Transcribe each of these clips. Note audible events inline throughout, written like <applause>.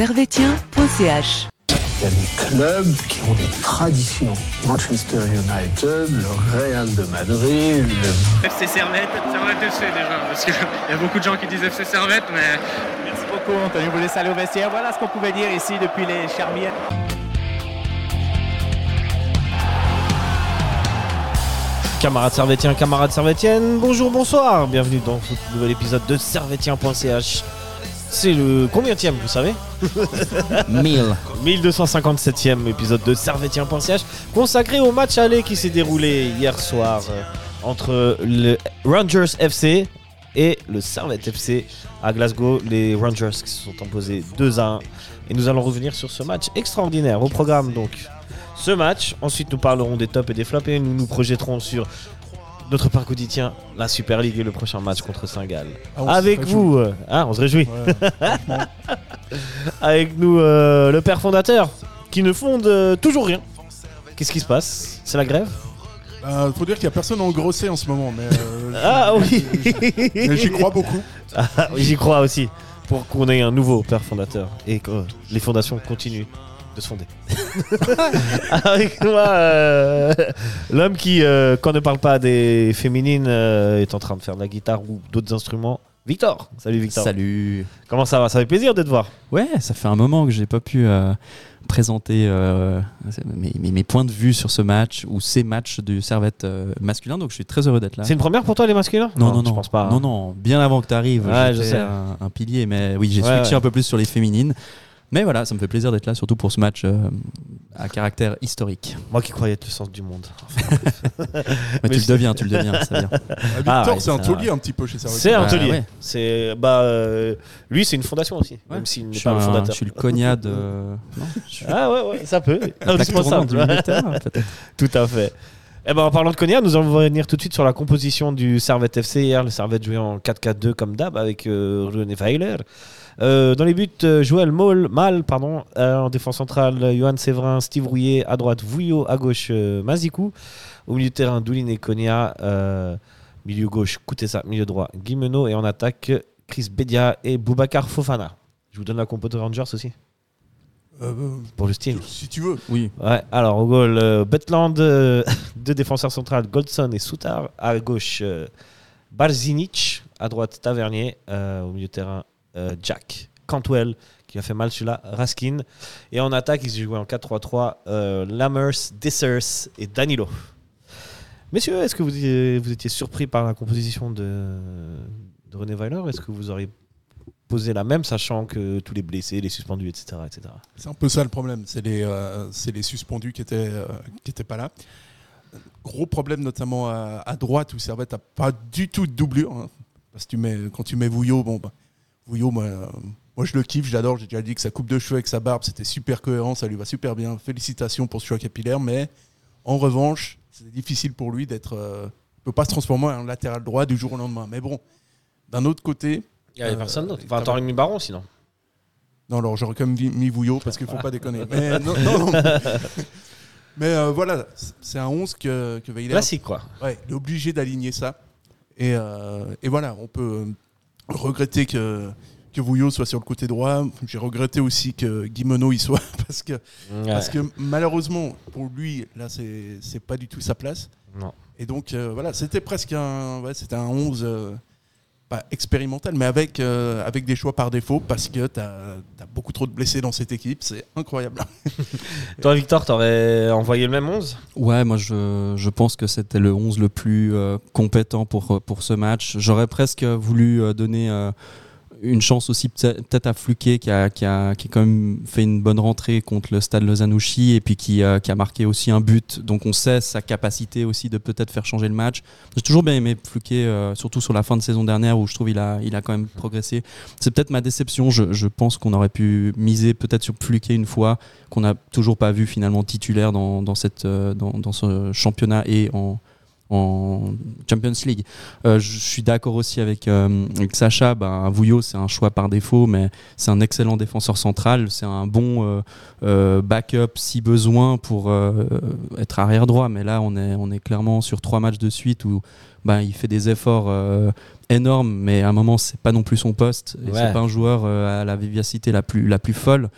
servetien.ch. Il y a des clubs qui ont des traditions. Manchester United, le Real de Madrid, le FC Servette, Servette FC déjà, parce qu'il <laughs> y a beaucoup de gens qui disent FC Servette, mais Merci beaucoup, Antonio. Vous laisse aller au vestiaire. Voilà ce qu'on pouvait dire ici depuis les Charmières. Camarades servétiens, camarades servétiennes, bonjour, bonsoir, bienvenue dans ce nouvel épisode de servetien.ch. C'est le combienième, vous savez <laughs> 1000. 1257e épisode de servetien.ch consacré au match aller qui s'est déroulé hier soir euh, entre le Rangers FC et le Servette FC à Glasgow. Les Rangers qui se sont imposés 2 à 1 et nous allons revenir sur ce match extraordinaire. Au programme donc ce match. Ensuite, nous parlerons des tops et des flops et nous nous projetterons sur notre parc quotidien, la Super League et le prochain match contre Saint-Gall. Ah, Avec vous, euh, ah, on se réjouit. Ouais. <laughs> Avec nous, euh, le père fondateur qui ne fonde euh, toujours rien. Qu'est-ce qui se passe? C'est la grève? Euh, faut dire qu'il y a personne en grossé en ce moment, mais, euh, <laughs> Ah oui mais j'y crois beaucoup. <laughs> Ah, oui, J'y crois aussi. Pour qu'on ait un nouveau père fondateur et que les fondations continuent se fonder. <laughs> Avec moi, euh, l'homme qui, euh, quand ne parle pas des féminines, euh, est en train de faire de la guitare ou d'autres instruments. Victor Salut Victor. Salut. Comment ça va? Ça fait plaisir de te voir. Ouais, ça fait un moment que j'ai pas pu présenter mes, mes- mes points de vue sur ce match ou ces matchs du Servette masculin, donc je suis très heureux d'être là. C'est une première pour toi les masculins? Non, non, je non, pense pas. hein. Non, non, bien avant que tu arrives, Ouais, je sais. un, un pilier, mais oui, j'ai Ouais, switché ouais. un peu plus sur les féminines. Mais voilà, ça me fait plaisir d'être là, surtout pour ce match euh, à caractère historique. Moi qui croyais être le sens du monde. <laughs> Mais, <laughs> Mais tu le deviens, tu le deviens, bien. <laughs> Ah, Victor, Ah, ouais, c'est un taulier un petit peu chez Servette. C'est un Bah, taulier. ouais. C'est bah euh, lui c'est une fondation aussi, Ouais. même s'il Je n'est suis, pas le fondateur. je suis le cognat de. Non, je suis Ah ouais ouais ça peut. Indispensable. peut-être. Tout à fait. Eh ben, en parlant de Cognac, nous allons revenir tout de suite sur la composition du Servette FC. Hier, le Servette jouait en 4-4-2 comme d'hab avec euh, René Weiler. Euh, dans les buts, euh, Joël Maul, Mal, pardon, euh, en défense centrale, Johan Séverin, Steve Rouillet, à droite, Vouillot, à gauche, euh, Mazikou. Au milieu de terrain, Doulin et euh, milieu gauche, Koutessa, milieu droit, Guimeno. Et en attaque, Chris Bedia et Boubacar Fofana. Je vous donne la compo de Rangers aussi, Euh, pour le style. si tu veux. Oui, Ouais, alors au goal, euh, Butland, euh, <laughs> deux défenseurs centrales, Goldson et Soutar. À gauche, euh, Barzinic. À droite, Tavernier. Euh, au milieu de terrain, euh, Jack Cantwell, qui a fait mal celui-là, Raskin. Et en attaque, ils jouaient en 4-3-3, euh, Lammers, Dessers et Danilo. Messieurs, est-ce que vous, étiez- surpris par la composition de, René Weiler? Est-ce que vous auriez posé la même, sachant que tous les blessés, les suspendus, etc. etc. C'est un peu ça le problème. C'est les, euh, suspendus qui étaient, euh, pas là. Gros problème notamment à, droite où Servette n'a pas du tout de doublure. hein. Parce que quand tu mets Vouillot, bon, bah, Vouillot, moi, euh, moi je le kiffe, j'adore. J'ai déjà dit que sa coupe de cheveux avec sa barbe, c'était super cohérent, ça lui va super bien. Félicitations pour ce choix capillaire. Mais en revanche, c'est difficile pour lui d'être. euh, il peut pas se transformer en latéral droit du jour au lendemain. Mais bon, d'un autre côté, Il n'y avait Euh, personne d'autre. t'as- Enfin, t'aurais mis Baron sinon. Non, alors j'aurais quand même mis Vouillot parce qu'il ne faut pas déconner. <laughs> Mais, non, non, non. <laughs> Mais, euh, voilà, c'est un 11 que, que Weiler Classique quoi. ouais, il est obligé d'aligner ça. Et, euh, et voilà, on peut regretter que, que Vouillot soit sur le côté droit. J'ai regretté aussi que Guimeno y soit <laughs> parce que, parce que malheureusement, pour lui, là, c'est c'est pas du tout sa place. Non. Et donc, euh, voilà, c'était presque un, ouais, c'était un 11 euh, pas expérimental, mais avec, euh, avec des choix par défaut parce que tu as, beaucoup trop de blessés dans cette équipe. C'est incroyable. <laughs> Toi, Victor, t'aurais envoyé le même 11 Ouais, moi je, je pense que c'était le 11 le plus euh, compétent pour, pour ce match. J'aurais presque voulu euh, donner euh, une chance aussi peut- peut-être à Fluquet qui a, qui, a, qui a quand même fait une bonne rentrée contre le stade Lausanne-Ouchy et puis qui, euh, qui a marqué aussi un but. Donc on sait sa capacité aussi de peut-être faire changer le match. J'ai toujours bien aimé Fluquet, euh, surtout sur la fin de saison dernière où je trouve il a, il a quand même progressé. C'est peut-être ma déception. Je, je pense qu'on aurait pu miser peut-être sur Fluquet une fois qu'on n'a toujours pas vu finalement titulaire dans, dans, cette, euh, dans, dans ce championnat et en, en Champions League. Euh, je suis d'accord aussi avec, euh, avec Sacha. Ben, Vouillot, c'est un choix par défaut, mais c'est un excellent défenseur central. C'est un bon euh, backup si besoin pour être arrière droit. Mais là, on est, on est clairement sur trois matchs de suite où ben, il fait des efforts euh, énorme, mais à un moment, c'est pas non plus son poste. Et Ouais. c'est pas un joueur à la vivacité la plus, la plus folle.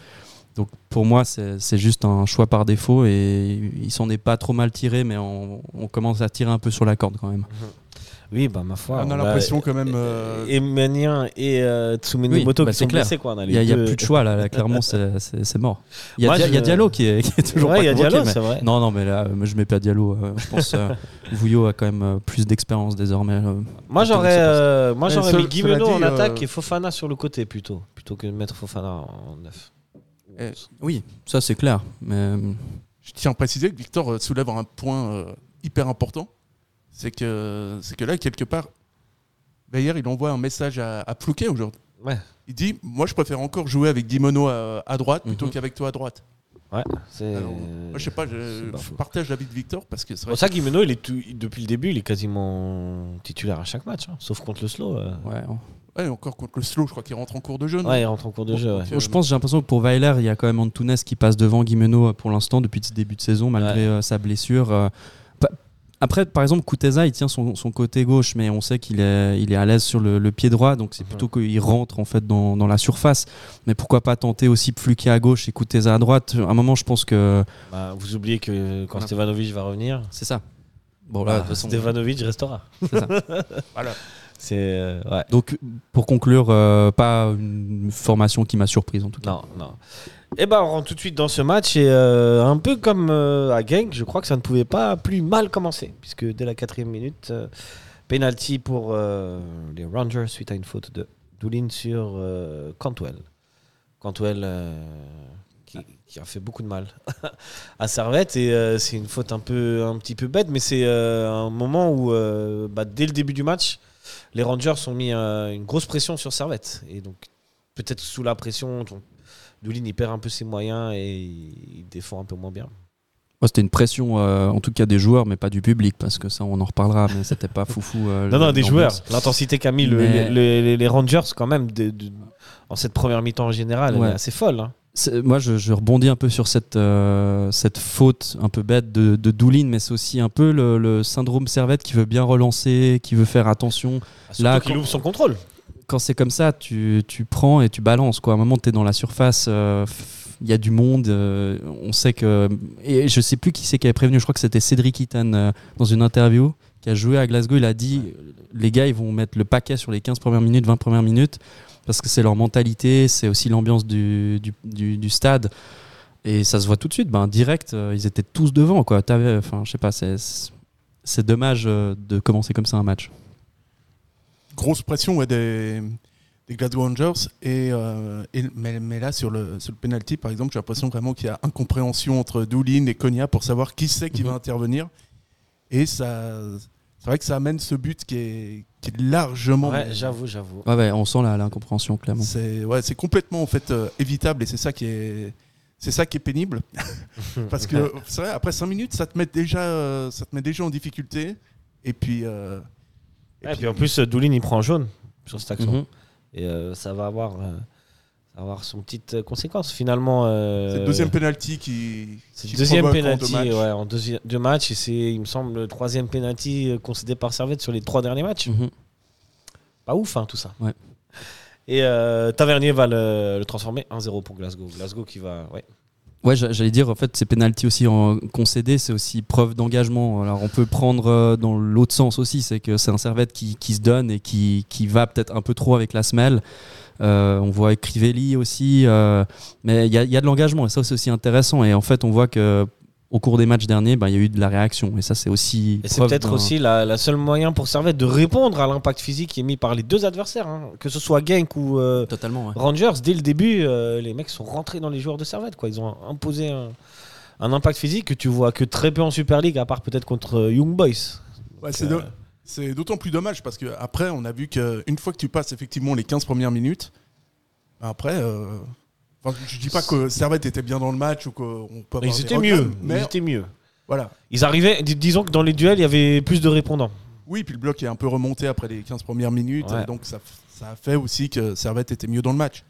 Donc pour moi, c'est juste un choix par défaut et il s'en est pas trop mal tiré, mais on, on commence à tirer un peu sur la corde quand même. Oui, bah ma foi. On a bah, l'impression quand même. euh, Et Manien et euh, Tsumene Oui, Moto bah, qui c'est sont clair. blessés quoi. Il n'y a, plus de choix là, là, clairement, c'est- mort. Il y, a Diallo qui est, qui est toujours Ouais, pas il y a convoqué, Diallo, mais- c'est vrai. Non, non, mais là, je mets pas Diallo. euh, je pense euh, <laughs> Vouillot a quand même euh, plus d'expérience désormais. euh. Moi j'aurais euh, moi j'aurais ce- mis Guimeno en attaque euh, et Fofana sur le côté plutôt plutôt que de mettre Fofana en neuf. Eh, Oui, ça c'est clair. Mais euh, Je tiens à préciser que Victor euh, soulève un point euh, hyper important. C'est que, c'est que là, quelque part, Bayer, il envoie un message à, à Plouquet aujourd'hui. Ouais. Il dit Moi, je préfère encore jouer avec Dimono à, à droite plutôt Mhm. qu'avec toi à droite. Ouais, c'est je sais pas, je, pas partage l'avis de Victor parce que c'est vrai pour ça Guimeno il est tout- depuis le début il est quasiment titulaire à chaque match hein, sauf contre le slow. euh. ouais, que- ouais, encore contre le slow, je crois qu'il rentre en cours de jeu. non Ouais, il rentre en cours de jeu. ouais. Je pense, j'ai l'impression que pour Weiler, il y a quand même Antunes qui passe devant Guimeno euh, pour l'instant depuis ce début de saison, malgré euh, sa blessure. euh. Pa- Après, par exemple, Kuteza, il tient son, son côté gauche, mais on sait qu'il est, il est à l'aise sur le, le pied droit, donc c'est plutôt qu'il rentre en fait dans, dans la surface. Mais pourquoi pas tenter aussi Pfluquet à gauche et Kuteza à droite? À un moment, je pense que Bah, vous oubliez que quand. Stevanovic va revenir, c'est ça. Bon là, de bah, toute façon, Stevanovic restera. c'est ça. <laughs> Voilà. C'est euh, ouais. Donc, pour conclure, euh, pas une formation qui m'a surprise en tout cas. Non, non. Et ben on rentre tout de suite dans ce match et euh, un peu comme à Genk, je crois que ça ne pouvait pas plus mal commencer puisque dès la quatrième minute, penalty pour les Rangers suite à une faute de Doulin sur Cantwell. Cantwell qui, qui a fait beaucoup de mal <laughs> à Servette et c'est une faute un peu un petit peu bête, mais c'est un moment où bah, dès le début du match, les Rangers ont mis une grosse pression sur Servette et donc peut-être sous la pression. Doulin il perd un peu ses moyens et il défend un peu moins bien. C'était une pression, euh, en tout cas des joueurs, mais pas du public, parce que ça, on en reparlera, mais c'était pas foufou. euh, Non, non, des joueurs. L'intensité qu'a mis Mais- les, les- les Rangers, quand même, de- de- en cette première mi-temps en général, elle Ouais. est assez folle. hein. Moi, je, je rebondis un peu sur cette, euh, cette faute un peu bête de, de Doulin, mais c'est aussi un peu le, le syndrome Servette qui veut bien relancer, qui veut faire attention. Surtout Là, qu'il ouvre son contrôle. Quand c'est comme ça, tu, tu prends et tu balances. Quoi. À un moment, tu es dans la surface, euh, il y a du monde, euh, on sait que. Et je sais plus qui c'est qui avait prévenu, je crois que c'était Cédric Itan euh, dans une interview qui a joué à Glasgow. Il a dit les gars, ils vont mettre le paquet sur les 15 premières minutes, 20 premières minutes, parce que c'est leur mentalité, c'est aussi l'ambiance du, du, du- du stade. Et ça se voit tout de suite, ben, direct, euh, ils étaient tous devant. Quoi. T'avais- Enfin, je sais pas, c'est, dommage euh, de commencer comme ça un match. grosse pression ouais, des, des Glasgow Rangers. Et, euh, et- mais, mais là, sur le, sur le penalty, par exemple, j'ai l'impression vraiment qu'il y a incompréhension entre Doulin et Konya pour savoir qui c'est qui Mhm. va intervenir. Et ça, c'est vrai que ça amène ce but qui est, qui est largement. Ouais, j'avoue, j'avoue. Ouais, ouais, on sent la- l'incompréhension, clairement. C'est ouais, complètement en fait euh, évitable et c'est ça qui est c'est ça qui est pénible <laughs> parce que c'est vrai après 5 minutes ça te met déjà euh, ça te met déjà en difficulté et puis euh, et puis- puis en plus, Doulin, il prend un jaune sur cette action. Mhm. Et euh, ça va avoir, euh, ça va avoir son petite euh, conséquence. Finalement, euh, c'est le deuxième penalty qui c'est qui le deuxième penalty deux matchs. ouais, en deuxi- deux matchs. Et c'est, il me semble, le troisième penalty euh, concédé par Servette sur les trois derniers matchs. Mhm. Pas ouf, hein, tout ça. Ouais. Et euh, Tavernier va le, le transformer 1-0 pour Glasgow. Glasgow qui va. Ouais. Ouais, j'a- j'allais dire, en fait, ces pénalties aussi en concédés, c'est aussi preuve d'engagement. Alors, on peut prendre dans l'autre sens aussi, c'est que c'est un servette qui, qui se donne et qui, qui va peut-être un peu trop avec la semelle. Euh, on voit Crivelli aussi, euh, mais il y a, il y a de l'engagement et ça c'est aussi intéressant. Et en fait, on voit que au cours des matchs derniers, bah, il y a eu de la réaction et ça c'est aussi. Et c'est peut-être aussi la, la seule moyen pour Servette de répondre à l'impact physique qui est mis par les deux adversaires, hein. que ce soit Genk ou euh, totalement. ouais. Rangers. Dès le début, euh, les mecs sont rentrés dans les joueurs de Servette. Quoi. Ils ont imposé un, un impact physique que tu vois que très peu en Super League, à part peut-être contre Young Boys. Ouais, c'est euh, do- c'est d'autant plus dommage parce que après on a vu qu'une fois que tu passes effectivement les 15 premières minutes après euh, enfin, je dis pas que Servette était bien dans le match ou qu'on peut avoir Ils étaient mieux. mais Ils étaient mieux. voilà Ils arrivaient, dis- disons que dans les duels, il y avait plus de répondants. Oui, puis le bloc est un peu remonté après les 15 premières minutes, Ouais. donc ça, ça a fait aussi que Servette était mieux dans le match.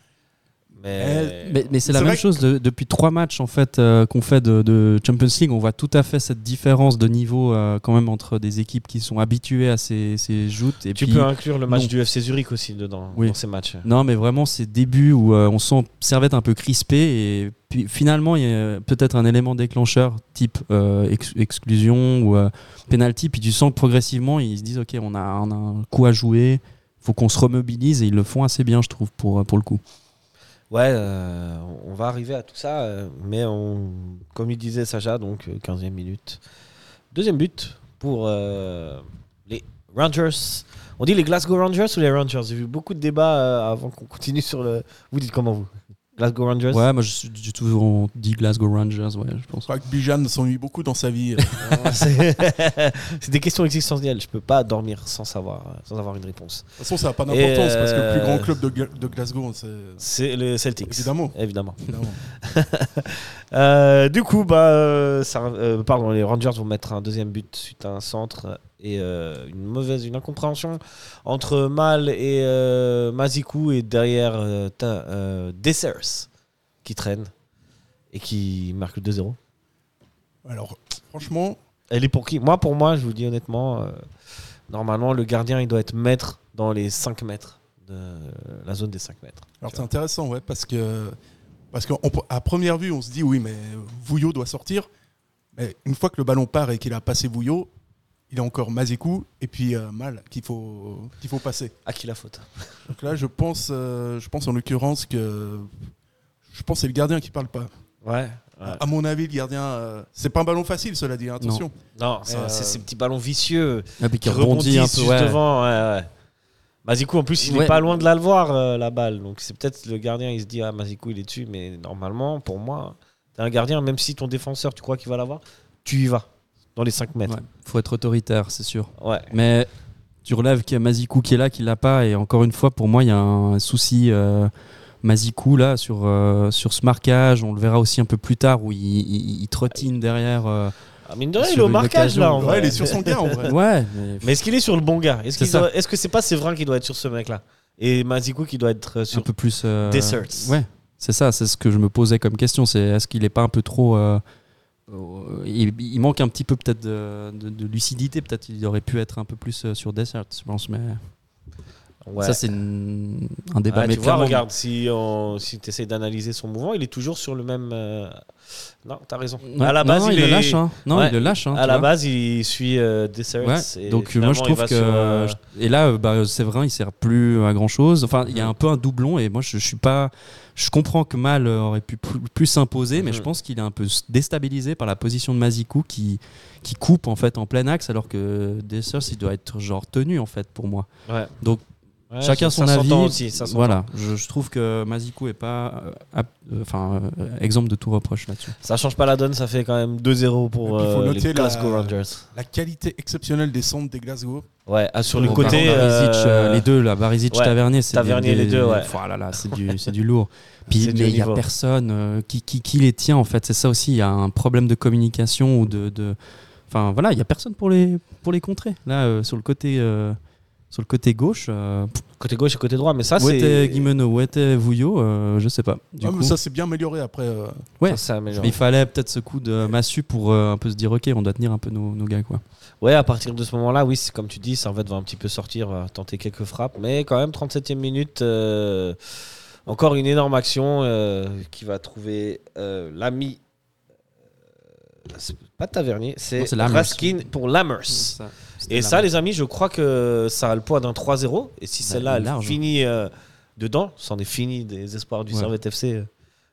Mais, Mais, mais c'est la même chose de- depuis trois matchs en fait euh, qu'on fait de, de Champions League. On voit tout à fait cette différence de niveau euh, quand même entre des équipes qui sont habituées à ces, ces joutes et tu puis peux inclure le match non. du FC Zurich aussi dedans, Oui. dans ces matchs. non, mais vraiment ces débuts où euh, on sent Servette un peu crispé et puis finalement il y a peut-être un élément déclencheur type euh, ex- exclusion ou euh, penalty. Puis tu sens que progressivement ils se disent ok on a, on a un coup à jouer, faut qu'on se remobilise et ils le font assez bien je trouve pour pour le coup. Ouais, euh, on va arriver à tout ça, euh, mais comme il disait Sacha, donc euh, 15e minute. Deuxième but pour euh, les Rangers. On dit les Glasgow Rangers ou les Rangers? J'ai vu beaucoup de débats euh, avant qu'on continue sur le. Vous dites comment vous? Glasgow Rangers Ouais, moi je suis- j'ai toujours dit Glasgow Rangers, ouais, je pense. Je crois que Bijan s'ennuie beaucoup dans sa vie. <laughs> C'est <laughs> c'est des questions existentielles. Je peux pas dormir sans savoir, euh, sans avoir une réponse. De toute façon, ça n'a pas d'importance parce que le euh, plus grand club de, Gla- de Glasgow, c'est. C'est les Celtics. Évidemment. Évidemment. évidemment. <laughs> Euh, du coup, bah, euh, ça, euh, pardon, les Rangers vont mettre un deuxième but suite à un centre et euh, une mauvaise, une incompréhension entre Mal et euh, Mazikou et derrière euh, euh, Dessers qui traîne et qui marque le 2-0. Alors, franchement, Elle est pour qui? Moi, pour moi, je vous dis honnêtement, euh, normalement, le gardien, il doit être maître dans les 5 mètres de la zone des 5 mètres. alors c'est intéressant, ouais, parce que. Parce qu'à première vue, on se dit, oui, mais Vouillot doit sortir. Mais une fois que le ballon part et qu'il a passé Vouillot, il a encore Mazikou et puis euh, Mal qu'il faut, qu'il faut passer. À qui la faute? Donc là, je pense, euh, je pense en l'occurrence que. Je pense que c'est le gardien qui parle pas. Ouais. À mon avis, le gardien. euh, c'est pas un ballon facile, cela dit, hein, attention. Non, c'est Euh, c'est ces petits ballons vicieux. Puis qui qui rebondit un rebondissent peu, juste ouais. devant. Ouais, ouais. Mazikou, en plus, il Ouais. est pas loin de la le voir, euh, la balle. Donc, c'est peut-être le gardien, il se dit, ah, Mazikou, il est dessus. Mais normalement, pour moi, t'es un gardien, même si ton défenseur, tu crois qu'il va l'avoir, tu y vas, dans les 5 mètres. Ouais, faut être autoritaire, c'est sûr. Ouais. Mais tu relèves qu'il y a Mazikou qui est là, qui l'a pas. Et encore une fois, pour moi, il y a un souci euh, Mazikou là sur, euh, sur ce marquage. On le verra aussi un peu plus tard où il, il- il trottine derrière. euh, Ah, mine de rien, Sur il est au marquage, là, en vrai. Ouais, il est sur son gars, en vrai. <laughs> Ouais, mais, Mais est-ce qu'il est sur le bon gars? Est-ce doit- que c'est pas Séverin qui doit être sur ce mec-là? Et Mazikou qui doit être euh, un sur. peu plus. euh, Desserts. Ouais, c'est ça. C'est ce que je me posais comme question. C'est est-ce qu'il est pas un peu trop. Euh, il, manque un petit peu peut-être de, de- de lucidité. Peut-être il aurait pu être un peu plus euh, sur Desert, je pense. Mais Ouais. ça, c'est une- un débat. Ouais, mais tu vois, regarde, si, on, si tu essaies d'analyser son mouvement, il est toujours sur le même. euh, Non, t'as raison. Ouais, à la non, base, non, il, il, est... le lâche. Hein. Non, Ouais, il le lâche. hein, à la vois. base, il suit euh, et donc euh, moi je trouve que sur, euh, et là euh, bah, Séverin il sert plus à grand chose enfin il y a un peu un doublon et moi je, je suis pas je comprends que Mal aurait pu plus, s'imposer mais je Mhm. pense qu'il est un peu déstabilisé par la position de Mazikou qui qui coupe en fait en plein axe alors que Dessers il doit être genre tenu en fait pour moi Ouais. Donc, Ouais, chacun son avis aussi, ça voilà je, je trouve que Mazikou est pas euh, euh, enfin euh, exemple de tout reproche là-dessus Ça change pas la donne, ça fait quand même 2-0 pour il faut euh, noter les la- Glasgow Rangers. La qualité exceptionnelle des centres des Glasgow. Ouais, ah, sur le Bon, côté. Barisic, euh, euh, les deux là Barisic ouais, Tavernier c'est Tavernier, des- les deux, ouais. Voilà, là, c'est du <laughs> c'est du lourd puis mais il y a personne euh, qui, qui, qui les tient en fait c'est ça aussi il y a un problème de communication ou de, de enfin voilà il y a personne pour les pour les contrer là euh, sur le côté euh, sur le côté gauche euh, Côté gauche et côté droit, mais ça, où était c'est. Guimeno où était Vouillot euh, je sais pas du Ah, mais coup ça s'est bien amélioré après. euh, ouais Ça, c'est amélioré. il fallait peut-être ce coup de massue pour euh, un peu se dire ok on doit tenir un peu nos, nos gars quoi Ouais, à partir de ce moment-là, oui, c'est comme tu dis, Servette va un petit peu sortir, tenter quelques frappes, mais quand même, 37e minute, euh, encore une énorme action euh, qui va trouver euh, l'ami. c'est pas Tavernier, c'est c'est. Raskin pour Lammers. Et ça, les amis, je crois que ça a le poids d'un 3-0. Et si Bah, celle-là, elle finit euh, dedans, c'en est fini des espoirs du Ouais. Servette FC euh,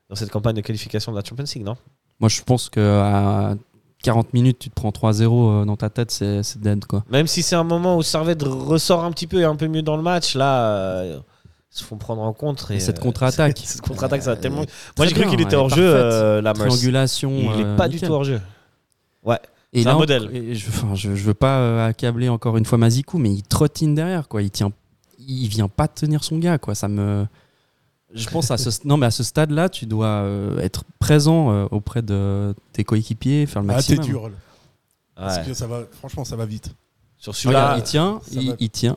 dans cette campagne de qualification de la Champions League, non? Moi je pense que à 40 minutes tu te prends 3-0 euh, dans ta tête c'est dead quoi Même si c'est un moment où Servette ressort un petit peu et un peu mieux dans le match, là, euh, ils se font prendre en compte. Et, Et cette contre-attaque. <laughs> cette contre-attaque, ça tellement. Moi, j'ai cru qu'il était hors jeu, la triangulation Il euh, est pas du tout hors jeu. Et C'est un là, modèle. et je, enfin, je, je veux pas euh, accabler encore une fois Mazikou, mais il trottine derrière, quoi. Il tient, il vient pas tenir son gars, quoi. Ça me, je pense à ce, non, mais à ce stade-là, tu dois euh, être présent euh, auprès de tes coéquipiers, faire le Ah, t'es maximum. dur. là. Parce Ouais. que ça va, franchement, ça va vite. Sur celui-là, il tient, il, va. il tient,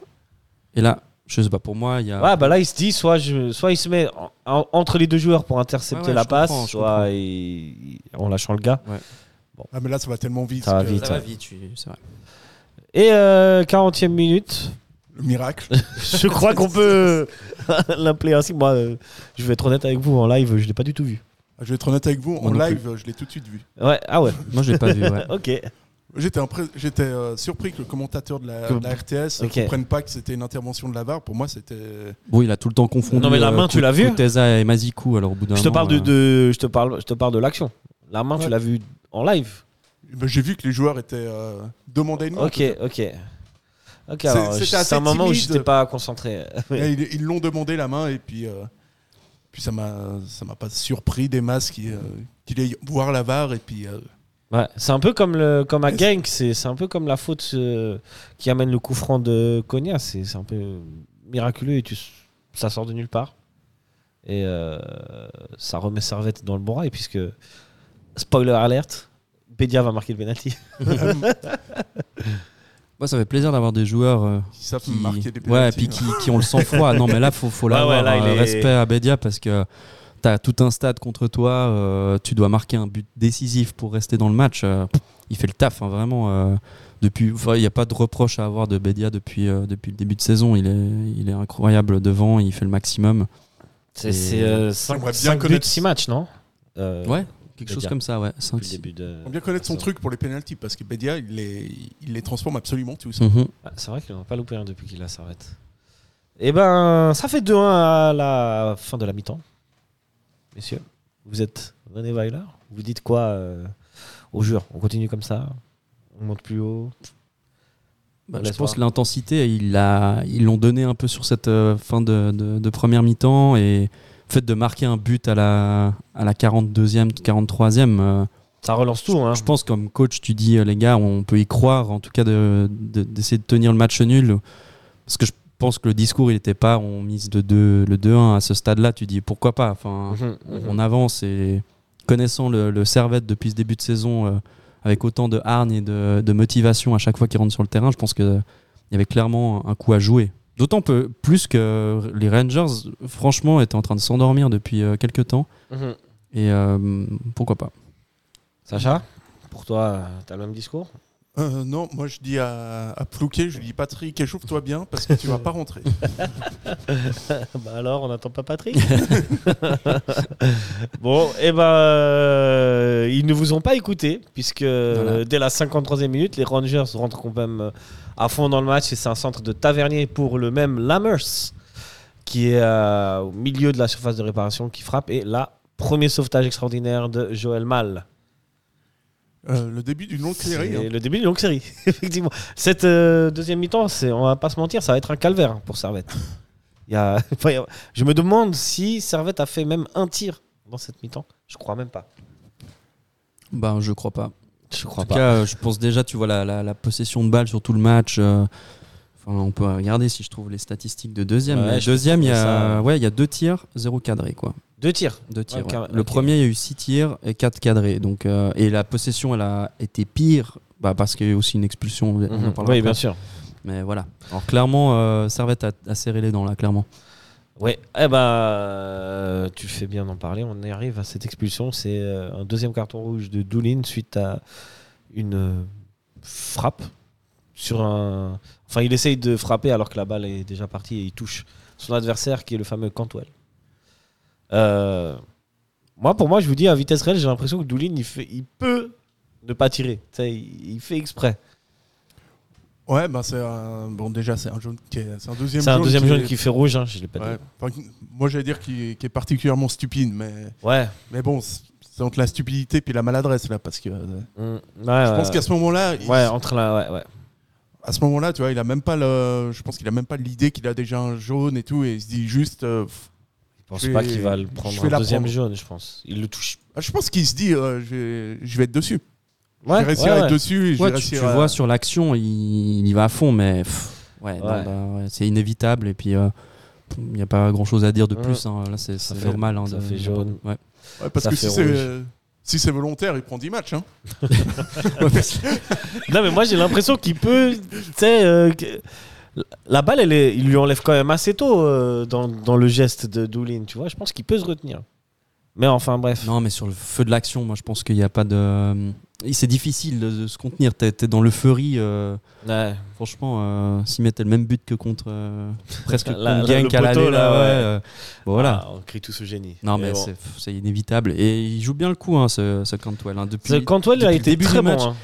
et là, Je sais pas, pour moi, il y a. Ouais, bah là, il se dit soit, je, soit il se met en- en- entre les deux joueurs pour intercepter Ouais, ouais, la passe, comprends, soit il- en lâchant le gars. Ah, mais là, ça va tellement vite. Ça va que- vite. ça va ouais. vite, c'est vrai. Et euh, 40e minute, Le miracle. <laughs> je crois qu'on peut <laughs> l'appeler ainsi. Moi, euh, je vais être honnête avec vous, en live, je l'ai pas du tout vu. Je vais être honnête avec vous, en Moi live, je l'ai tout de suite vu. Ouais, ah ouais, Moi, je l'ai pas vu. Ouais. <laughs> ok. J'étais impré- euh, surpris que le commentateur de la, Que- de la RTS ne comprenne pas que c'était une intervention de la VAR. Pour moi, c'était. Bon, il a tout le temps confondu. Non, mais la euh, main, tu l'as vu Kuteza et Mazikou, alors au bout d'un Je te moment, parle de, de- je te parle, je te parle de l'action. La main, tu l'as vu en live. Ben, J'ai vu que les joueurs étaient euh, demandés une main. Ok, ok. Ok, C'est- un moment où timide. j'étais pas concentré. <laughs> Ils l'ont demandé la main et puis, euh, puis ça m'a ça m'a pas surpris des masses euh, qu'il aille voir la VAR et puis euh, Ouais, c'est un peu comme, le, comme à Genk, c'est un peu comme la faute euh, qui amène le coup franc de Konya. C'est un peu miraculeux et tu, ça sort de nulle part. Et euh, ça remet Servette dans le bon rail, puisque, spoiler alert, Bedia va marquer le penalty. <laughs> Moi, ça fait plaisir d'avoir des joueurs euh, qui savent marquer des ouais, puis qui, qui ont le sang-froid. non, mais là, faut, faut <laughs> l'avoir. ouais, euh, est- Respect à Bédia parce que tu as tout un stade contre toi. euh, tu dois marquer un but décisif pour rester dans le match. euh, il fait le taf, hein, vraiment. euh, depuis, il n'y a pas de reproche à avoir de Bédia depuis, euh, depuis le début de saison. Il est, il est incroyable devant. Il fait le maximum. C'est Et- c'est, euh, J'aimerais bien 5 buts, connaître- 6 matchs, non? Euh, Ouais, quelque chose comme ça, ouais. depuis Cinq, le six. début de- On bien connaître son truc pour les pénalties parce que Bedia, il les, il les transforme absolument tous. Mhm. Ouais, c'est vrai qu'il n'en a pas loupé un depuis qu'il a Servette. Et ben, ça fait 2-1 à la fin de la mi-temps. Messieurs, vous êtes René Weiler Vous dites quoi euh, aux joueurs On continue comme ça On monte plus haut Bah, je pense que l'intensité, ils l'ont donné un peu sur cette euh, fin de, de- de première mi-temps et fait de marquer un but à la, à la 42e, 43e. euh, Ça relance tout. Hein. Je pense comme coach, tu dis euh, les gars, on peut y croire, en tout cas de- de- d'essayer de, tenir le match nul. Parce que je pense que le discours, il n'était pas on mise le 2 le 2-1 à ce stade-là. Tu dis pourquoi pas? Enfin, Mhm, on- mhm. on avance et connaissant le, le Servette depuis ce début de saison, euh, avec autant de hargne et de, de motivation à chaque fois qu'il rentre sur le terrain, je pense qu'il y avait clairement un coup à jouer. D'autant plus que les Rangers, franchement, étaient en train de s'endormir depuis euh, quelques temps. Mhm. Et euh, pourquoi pas Sacha, pour toi, tu as le même discours? Euh, non, moi je dis à, à Plouquet, je lui dis Patrick, échauffe-toi bien parce que tu vas pas rentrer. <laughs> Bah alors, on n'attend pas Patrick <laughs> Bon, et ben, euh, ils ne vous ont pas écouté, puisque dès la 53e minute, les Rangers rentrent quand même euh, à fond dans le match, et c'est un centre de Tavernier pour le même Lammers, qui est euh, au milieu de la surface de réparation, qui frappe, et là, premier sauvetage extraordinaire de Joël Mal. Euh, le début d'une longue série. Hein. le début d'une longue série, <laughs> effectivement. Cette euh, deuxième mi-temps, c'est, on va pas se mentir, ça va être un calvaire pour Servette. <laughs> Il y a, je me demande si Servette a fait même un tir dans cette mi-temps. Je crois même pas. Ben, je crois pas. Je En crois tout pas. cas, je pense déjà, tu vois, la, la- la possession de balle sur tout le match. euh, enfin, on peut regarder si je trouve les statistiques de deuxième. Ouais, Mais deuxième, il y, a, ça. ouais, il y a deux tirs, zéro cadré. Quoi. Deux tirs. Deux tirs, Ouais, ouais. car- Le premier, il y a eu six tirs et quatre cadrés. Donc, euh, et la possession, elle a été pire bah, parce qu'il y a eu aussi une expulsion. Mhm. Oui, après. bien sûr. Mais voilà. Alors, clairement, euh, Servette a, a serré les dents, là, clairement. Ouais. Eh ben, euh, tu fais bien d'en parler. On y arrive à cette expulsion. C'est euh, un deuxième carton rouge de Doulin suite à une frappe sur un. Enfin, il essaye de frapper alors que la balle est déjà partie et il touche son adversaire qui est le fameux Cantwell. Euh, moi, pour moi, je vous dis à vitesse réelle, j'ai l'impression que Doulin, il, fait, il peut ne pas tirer. Il, il fait exprès. Ouais, bah c'est un... bon déjà c'est un jaune qui est... c'est un deuxième C'est un jaune deuxième qui jaune est- qui fait rouge, hein, je l'ai pas Ouais, dit. enfin, moi j'allais dire qu'il est... qui est particulièrement stupide, mais Ouais. mais bon c'est entre la stupidité puis la maladresse là parce que euh, Mm. Ouais, je ouais. pense qu'à ce moment-là, il- Ouais, entre là, ouais, ouais. À ce moment-là, tu vois, il a même pas le, je pense qu'il a même pas l'idée qu'il a déjà un jaune et tout et il se dit juste, euh, Je pense Je vais- pas qu'il va le je prendre un deuxième prendre. jaune, je pense. Il le touche. ah, je pense qu'il se dit, euh, je vais, je vais être dessus. je Ouais, vais réussir ouais, à ouais. être dessus. Et je vais tu, tu réussir à- vois sur l'action, il, il y va à fond, mais pff, ouais, non, Ouais. bah, ouais, c'est inévitable. Et puis, euh, il n'y a pas grand chose à dire de plus. hein. Là, c'est Ça c'est fait- normal. hein, ça de- fait jaune. Ouais. Ouais, parce ça que fait si c'est, euh, si c'est volontaire, il prend 10 matchs. Hein. <laughs> Non, mais moi j'ai l'impression qu'il peut. Tu sais, euh, La balle, elle est- il lui enlève quand même assez tôt euh, dans, dans le geste de Doulin, tu vois. Je pense qu'il peut se retenir. Mais enfin, bref. Non, mais sur le feu de l'action, moi je pense qu'il n'y a pas de. C'est difficile de, se contenir. T'es es dans l'euphorie. euh, Ouais. franchement, euh, s'il mettait le même but que contre. euh, <laughs> presque La- contre la- le ouais. ouais, euh, bon, voilà. Ah, on crie tous au génie. Non, mais, bon. c'est- inévitable. Et il joue bien le coup, hein, ce, ce Cantwell. hein, depuis, C'est- Cantwell il a depuis le été début très bon. match. hein.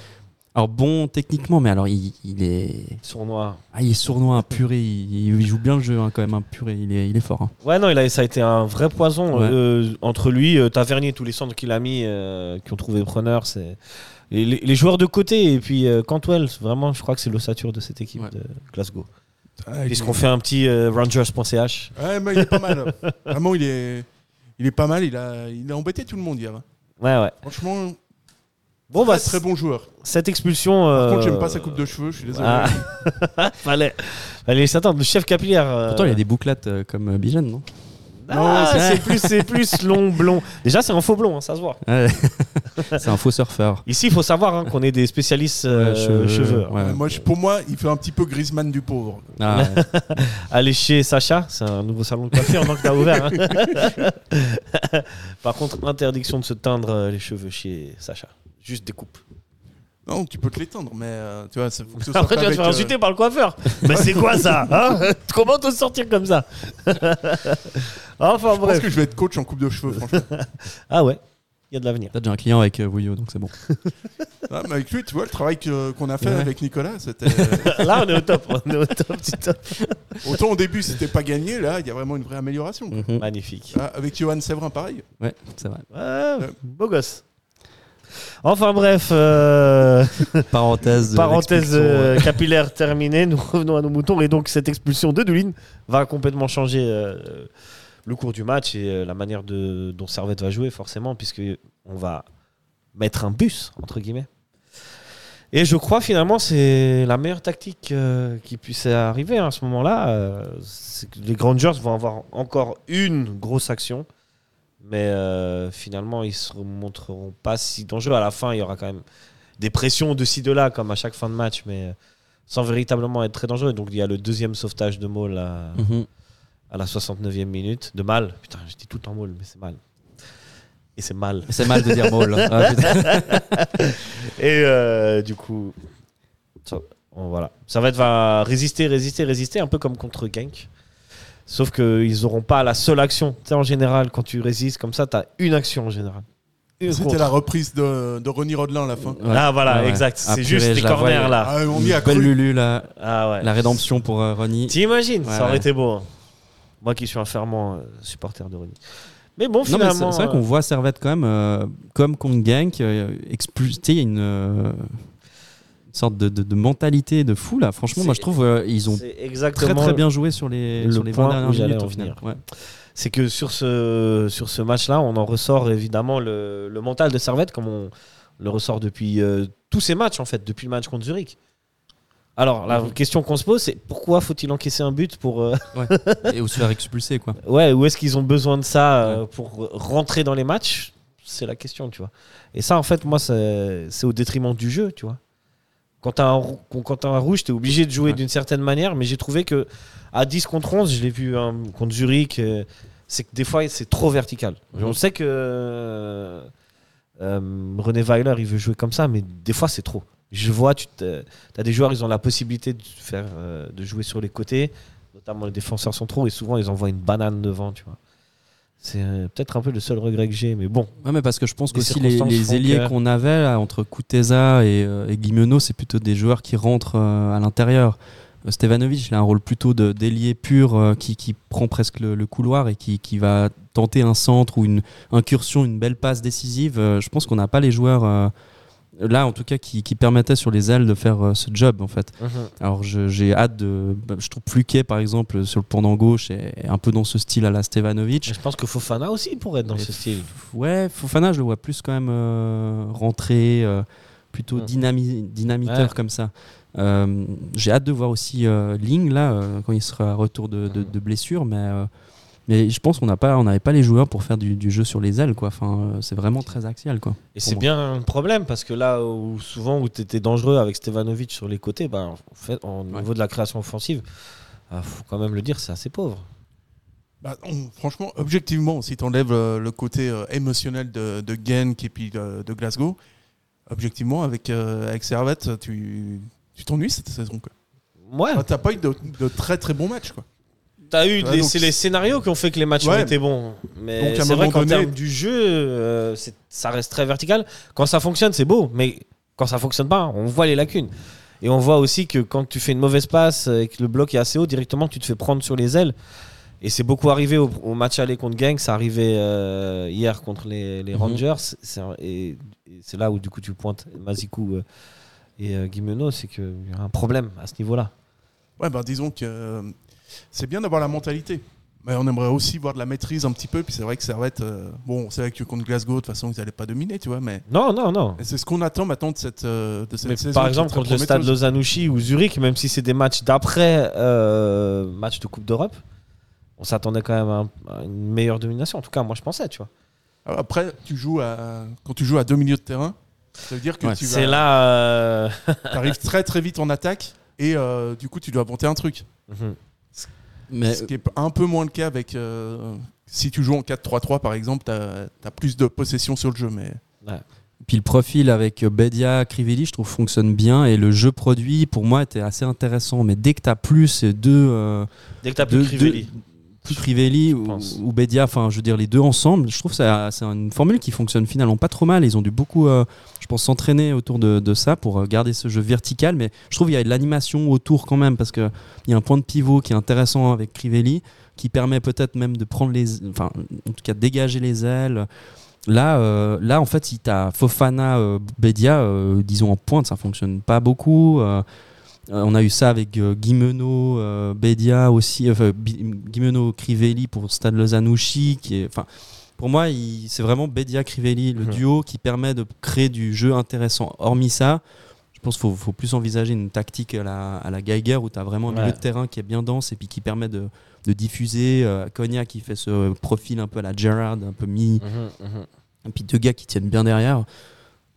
Alors bon techniquement, mais alors il, il est. Sournois. Ah, il est sournois, un puré. Il, il joue bien le jeu, hein, quand même, un puré. Il est, il est fort. hein. Ouais, non, il a, ça a été un vrai poison Ouais. euh, entre lui, euh, Tavernier, tous les centres qu'il a mis, euh, qui ont trouvé preneur. C'est les, les- les joueurs de côté et puis euh, Cantwell, vraiment, je crois que c'est l'ossature de cette équipe Ouais. de Glasgow. Ah, il Puisqu'on est- fait un petit euh, Rangers.ch. Ouais, mais il est pas mal. Vraiment, il est, il est pas mal. Il a, il a embêté tout le monde hier. hein. Ouais, ouais. Franchement, Bon, très, bah, très bon joueur. cette expulsion. Par euh, contre, j'aime pas sa coupe de cheveux. Je suis désolé. Ah. <laughs> fallait, fallait s'attendre. Le chef capillaire. euh, Pourtant, il y a des bouclates euh, comme euh, Bijan, non? Ah, Non, c'est- c'est plus, c'est plus long, blond. Déjà, c'est un faux blond, hein, ça se voit. Ouais. <laughs> C'est un faux surfeur. Ici, il faut savoir hein, qu'on est des spécialistes euh, Ouais, cheveux. ouais. Euh, moi, je- pour moi, il fait un petit peu Griezmann du pauvre. Ah, <laughs> ouais. Allez chez Sacha, c'est un nouveau salon de coiffure donc t'as ouvert. hein. Par contre, interdiction de se teindre euh, les cheveux chez Sacha. Juste des coupes. Non, tu peux te l'étendre, mais euh, tu vois, ça faut que ce soit Après, tu vas te avec, faire euh, insulter par le coiffeur. Mais c'est quoi ça hein <laughs> Comment te sortir comme ça <laughs> Enfin, Je pense bref. que je vais être coach en coupe de cheveux, franchement. <laughs> Ah ouais, il y a de l'avenir. T'as déjà un client avec euh, Vouillot, donc c'est bon. Ah, mais avec lui, tu vois, le travail que- qu'on a fait Ouais. avec Nicolas, c'était. Là, on est au top. On est au top, du top. Autant au début, c'était pas gagné, là, il y a vraiment une vraie amélioration. Mhm. Magnifique. Ah, avec Johan Séverin, pareil. Ouais, c'est vrai. Ouais, beau gosse. Enfin bref, euh, <laughs> Parenthèse. euh, ouais. capillaire terminée, nous revenons à nos moutons. Et donc cette expulsion de Doulin va complètement changer euh, le cours du match et la manière de, dont Servette va jouer forcément, puisque on va mettre un bus, entre guillemets. Et je crois finalement c'est la meilleure tactique qui puisse arriver à ce moment-là. c'est que les Rangers vont avoir encore une grosse action. Mais euh, finalement, ils se montreront pas si dangereux. À la fin, il y aura quand même des pressions de ci, de là, comme à chaque fin de match, mais euh, sans véritablement être très dangereux. Donc il y a le deuxième sauvetage de Maul à, Mhm. à la 69e minute. De Mal. Putain, je dis tout temps Maul, mais c'est mal. Et c'est mal. C'est mal de dire Maul. hein. Ah. <laughs> Et euh, du coup, ça, on- voilà. Ça va être va résister, résister, résister, un peu comme contre Genk. Sauf qu'ils n'auront pas la seule action. Tu sais, en général, quand tu résistes comme ça, tu as une action en général. C'était la reprise de, de Ronnie Rodelin à la fin. Ouais. Ah voilà, Ouais, exact. Ah, C'est juste la corners voyais. là. Ah, on y a Belle cru. Lulu, la, Ah ouais. la rédemption pour euh, Ronnie. T'imagines Ouais, Ça aurait ouais. été beau. hein. Moi qui suis un fervent euh, supporter de Ronnie. Mais bon, finalement. c'est vrai qu'on voit Servette quand même, euh, comme contre Genk, euh, il y a une, euh, une sorte de, de- de mentalité de fou là. Franchement, moi je trouve euh, ils ont très très bien joué sur les, le sur les point 20 dernières minutes au final. Ouais. c'est que sur ce, sur ce match-là, on en ressort évidemment le, le mental de Servette, comme on le ressort depuis euh, tous ces matchs, en fait, depuis le match contre Zurich. Alors, la question qu'on se pose, c'est pourquoi faut-il encaisser un but pour. euh, <laughs> Et ou se faire expulser quoi. ouais, où est-ce qu'ils ont besoin de ça euh, pour rentrer dans les matchs? C'est la question, tu vois. Et ça, en fait, moi, c'est au détriment du jeu, tu vois. Quand t'as un, rou- quand t'as un rouge, t'es obligé de jouer Ouais. d'une certaine manière, mais j'ai trouvé que à 10 contre 11, je l'ai vu hein, contre Zurich, euh, c'est que des fois, c'est trop vertical. Mhm. On sait que euh, euh, René Weiler, il veut jouer comme ça, mais des fois, c'est trop. Je vois, tu as des joueurs, ils ont la possibilité de, faire, de jouer sur les côtés, notamment les défenseurs centraux, et souvent, ils envoient une banane devant, tu vois. C'est euh, peut-être un peu le seul regret que j'ai, mais bon. Ouais, mais parce que je pense qu'aussi les, les ailiers que- qu'on avait là, entre Kuteza et, euh, et Guimeno, c'est plutôt des joueurs qui rentrent euh, à l'intérieur. Euh, Stevanovic, il a un rôle plutôt de- d'ailier pur euh, qui, qui prend presque le, le couloir et qui, qui va tenter un centre ou une incursion, une belle passe décisive. Je pense qu'on n'a pas les joueurs là, en tout cas, qui, qui permettaient sur les ailes de faire euh, ce job en fait. Alors je- j'ai hâte de. bah, Je trouve Pluquet par exemple sur le pendant gauche est, est un peu dans ce style à la Stevanovic. Je pense que Fofana aussi pourrait être dans Et ce style. Ouais, Fofana, je le vois plus quand même euh, rentrer, euh, plutôt dynami- dynamiteur Ouais. comme ça. Euh, J'ai hâte de voir aussi Ling là, quand il sera à retour de, de, de blessure, mais, Mais je pense qu'on n'a pas, on n'avait pas les joueurs pour faire du, du jeu sur les ailes, quoi. Enfin, euh, c'est vraiment très axial, quoi. Et c'est bien un problème parce que là où souvent où tu étais dangereux avec Stevanovic sur les côtés, ben, en fait, au niveau de la création offensive, il faut quand même le dire, c'est assez pauvre. Bah, on- franchement, objectivement, si tu enlèves le côté euh, émotionnel de, de Genk et puis de, de Glasgow, objectivement, avec, euh, avec Servette, tu tu t'ennuies cette saison. Quoi. Ouais, Enfin, T'as pas eu de, de très très bons matchs. Quoi. T'as eu Ouais, donc c'est les scénarios qui ont fait que les matchs ont Ouais. été bons. Mais Donc, à un c'est vrai qu'en donné- termes du jeu, euh, c'est- ça reste très vertical. Quand ça fonctionne, c'est beau, mais quand ça fonctionne pas, on voit les lacunes. Et on voit aussi que quand tu fais une mauvaise passe et que le bloc est assez haut, directement tu te fais prendre sur les ailes. Et c'est beaucoup arrivé au, au match aller contre Gang, ça arrivait euh, hier contre les, les Mhm. Rangers. C'est et, et c'est là où du coup tu pointes Mazikou euh, et euh, Guimeno, c'est qu'il y a un problème à ce niveau-là. Ouais, bah, disons que euh, c'est bien d'avoir la mentalité. Mais on aimerait aussi voir de la maîtrise un petit peu. Puis c'est vrai que Servette, euh, bon, c'est vrai que contre Glasgow, de toute façon, ils n'allaient pas dominer, tu vois. Mais Non, non, non. c'est ce qu'on attend maintenant de cette, euh, de cette Mais saison. par exemple, contre le stade. Lozanouchi ou Zurich, même si c'est des matchs d'après euh, match de Coupe d'Europe, on s'attendait quand même à, un- à une meilleure domination. En tout cas, moi je pensais, tu vois. Alors Après, tu joues à, quand tu joues à deux milieux de terrain, ça veut dire que Ouais. tu C'est là. euh, <laughs> arrives très très vite en attaque et euh, du coup, tu dois inventer un truc. mhm. Mais Ce qui est un peu moins le cas avec. euh, si tu joues en 4-3-3 par exemple, tu as, plus de possession sur le jeu. Mais Puis le profil avec Bedia, Crivelli, je trouve fonctionne bien et le jeu produit pour moi était assez intéressant. Mais dès que tu as plus ces deux, euh, Dès que t'as plus deux- Crivelli. Plus Crivelli ou, Bedia, enfin je veux dire les deux ensemble, je trouve que ça- c'est une formule qui fonctionne finalement pas trop mal. Ils ont dû beaucoup, euh, je pense, s'entraîner autour de, de ça pour euh, garder ce jeu vertical. Mais je trouve qu'il y a de l'animation autour quand même parce qu'il y a un point de pivot qui est intéressant avec Crivelli qui permet peut-être même de prendre les, enfin en tout cas de dégager les ailes. Là, euh, là en fait, si tu as Fofana, euh, Bedia, disons en pointe, ça fonctionne pas beaucoup. Euh, euh, on a eu ça avec euh, Guimeno, euh, Bedia aussi, enfin Bi- Guimeno, Crivelli pour Stade Lozanouchi, qui est, enfin, pour moi, c'est vraiment Bedia Crivelli, le duo qui permet de créer du jeu intéressant. Hormis ça, je pense qu'il faut, faut plus envisager une tactique à la, à la Geiger où tu as vraiment un milieu de terrain qui est bien dense et puis qui permet de, de diffuser. Euh, Konya qui fait ce profil un peu à la Gerrard, un peu mi, Mhm, mhm. et puis deux gars qui tiennent bien derrière.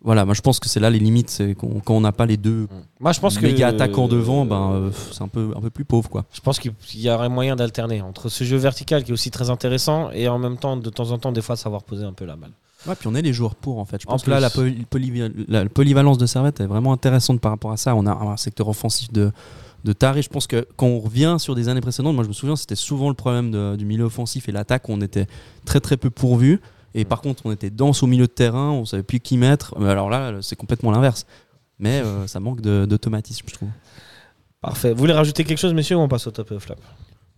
Voilà, moi je pense que c'est là les limites, c'est qu'on- quand on n'a pas les deux Moi je pense que. méga attaquants devant, ben, euh, c'est un peu, un peu plus pauvre quoi. Je pense qu'il y aurait moyen d'alterner entre ce jeu vertical qui est aussi très intéressant et en même temps, de temps en temps, des fois, savoir poser un peu la balle. Ouais, puis on est les joueurs pour en fait. Je En pense que là, la, plus. poly- poly- la polyvalence de Servette est vraiment intéressante par rapport à ça. On a un secteur offensif de, de taré. Je pense que quand on revient sur des années précédentes, moi je me souviens, c'était souvent le problème de- du milieu offensif et l'attaque. où On était très très peu pourvu. Et par contre, on était dense au milieu de terrain, on savait plus qui mettre. Alors là, c'est complètement l'inverse. Mais euh, ça manque d'automatisme, je trouve. Parfait. Vous voulez rajouter quelque chose, messieurs, ou on passe au top et au flop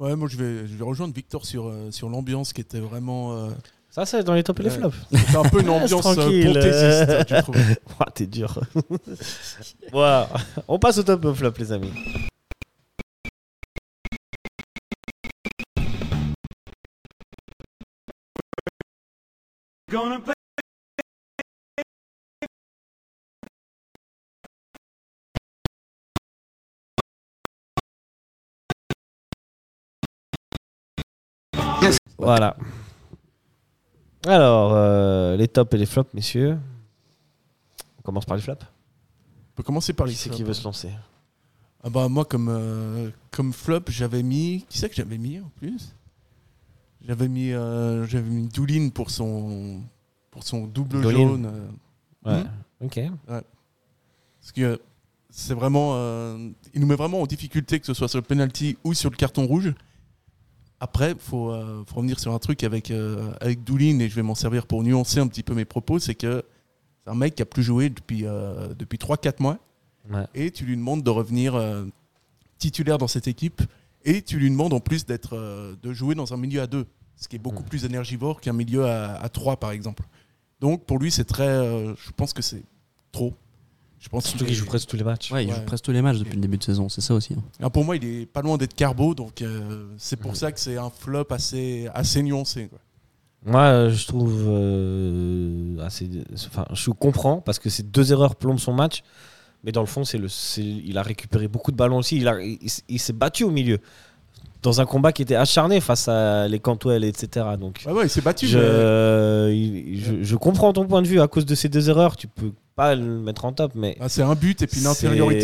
ouais, moi je vais, je vais rejoindre Victor sur, euh, sur l'ambiance qui était vraiment. euh, Ça, c'est dans les top et les flops. C'était un peu une <laughs> ambiance euh, Tranquille. pontaisiste, tu trouves. <laughs> Ouah, T'es dur. <laughs> Voilà. On passe au top et au flop, les amis. Voilà. Alors, euh, les tops et les flops, messieurs. On commence par les flops. On peut commencer par les Qui c'est flops. qui veut se lancer? Ah bah moi comme, euh, comme flop j'avais mis qui c'est que j'avais mis en plus? J'avais mis euh, j'avais mis Doulin pour son pour son double Doolin. jaune euh, Ouais. Hmm? Ok. parce que c'est vraiment euh, il nous met vraiment en difficulté que ce soit sur le penalty ou sur le carton rouge après faut euh, faut revenir sur un truc avec euh, avec Doulin et je vais m'en servir pour nuancer un petit peu mes propos c'est que c'est un mec qui a plus joué depuis euh, depuis 3 4 mois Ouais. et tu lui demandes de revenir euh, titulaire dans cette équipe et tu lui demandes en plus d'être euh, de jouer dans un milieu à deux ce qui est beaucoup Mm. plus énergivore qu'un milieu à, à trois par exemple donc pour lui c'est très euh, je pense que c'est trop je pense Surtout qu'il joue presque tous les matchs. Ouais, il Ouais. joue presque tous les matchs depuis le début de saison, c'est ça aussi. hein. Ah, pour moi il est pas loin d'être carbo donc euh, c'est pour ça que c'est un flop assez assez nuancé quoi. Moi, je trouve euh, assez. Enfin, je comprends parce que ces deux erreurs plombent son match, mais dans le fond, c'est le, c'est- il a récupéré beaucoup de ballons aussi. Il, a- il, s'est battu au milieu. dans un combat qui était acharné face à les Cantwell, etc. Donc, Ouais, ouais, il s'est battu. je, mais- je, je comprends ton point de vue à cause de ces deux erreurs. Tu peux pas le mettre en top, mais. Ah, c'est un but et puis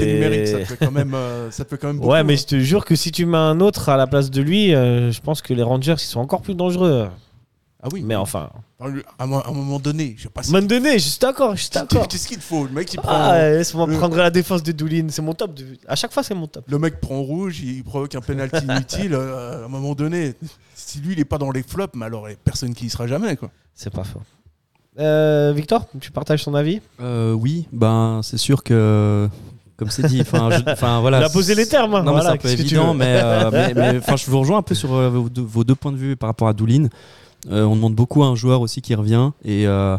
une numérique, ça te fait quand même, euh, ça te fait quand même beaucoup. Ouais, mais hein. je te jure que si tu mets un autre à la place de lui, euh, je pense que les Rangers ils sont encore plus dangereux. Ah oui. Mais enfin, À un, moment donné, je sais pas. à un moment donné, je suis d'accord, je suis d'accord. Qu'est-ce qu'il te faut Le mec, il prend. Ah, laisse-moi le- prendre la défense de Doulin, c'est mon top. de- À chaque fois, c'est mon top. Le mec prend rouge, il provoque un penalty <laughs> inutile. euh, à un moment donné, si lui, il est pas dans les flops, mais alors il y a personne qui y sera jamais, quoi. C'est pas faux. Euh, Victor, tu partages ton avis? Euh, oui, ben c'est sûr que comme c'est dit, enfin, je- <laughs> enfin voilà. Il a posé les termes. hein, Non, voilà, c'est un peu évident, mais, euh, <laughs> mais, mais, enfin, je vous rejoins un peu sur euh, vos, deux, vos deux points de vue par rapport à Doulin. Euh, on demande beaucoup à un joueur aussi qui revient et, euh,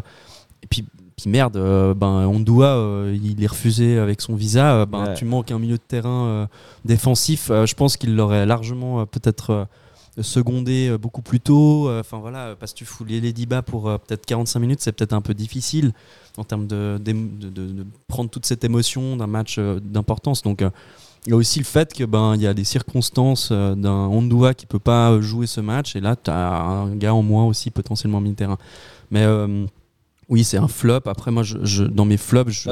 et puis, puis merde, euh, ben Ondua, euh, il est refusé avec son visa. euh, ben Ouais. tu manques un milieu de terrain défensif. je pense qu'il l'aurait largement peut-être secondé beaucoup plus tôt. Enfin voilà, parce que tu fous les Ladyba pour euh, peut-être 45 minutes, c'est peut-être un peu difficile en termes de, de- de- de prendre toute cette émotion d'un match d'importance. Donc il y a aussi le fait que ben il y a des circonstances euh, d'un Ondua qui peut pas jouer ce match et là tu as un gars en moins aussi potentiellement terrain. Mais euh, oui, c'est un flop. Après moi je, dans mes flops, je.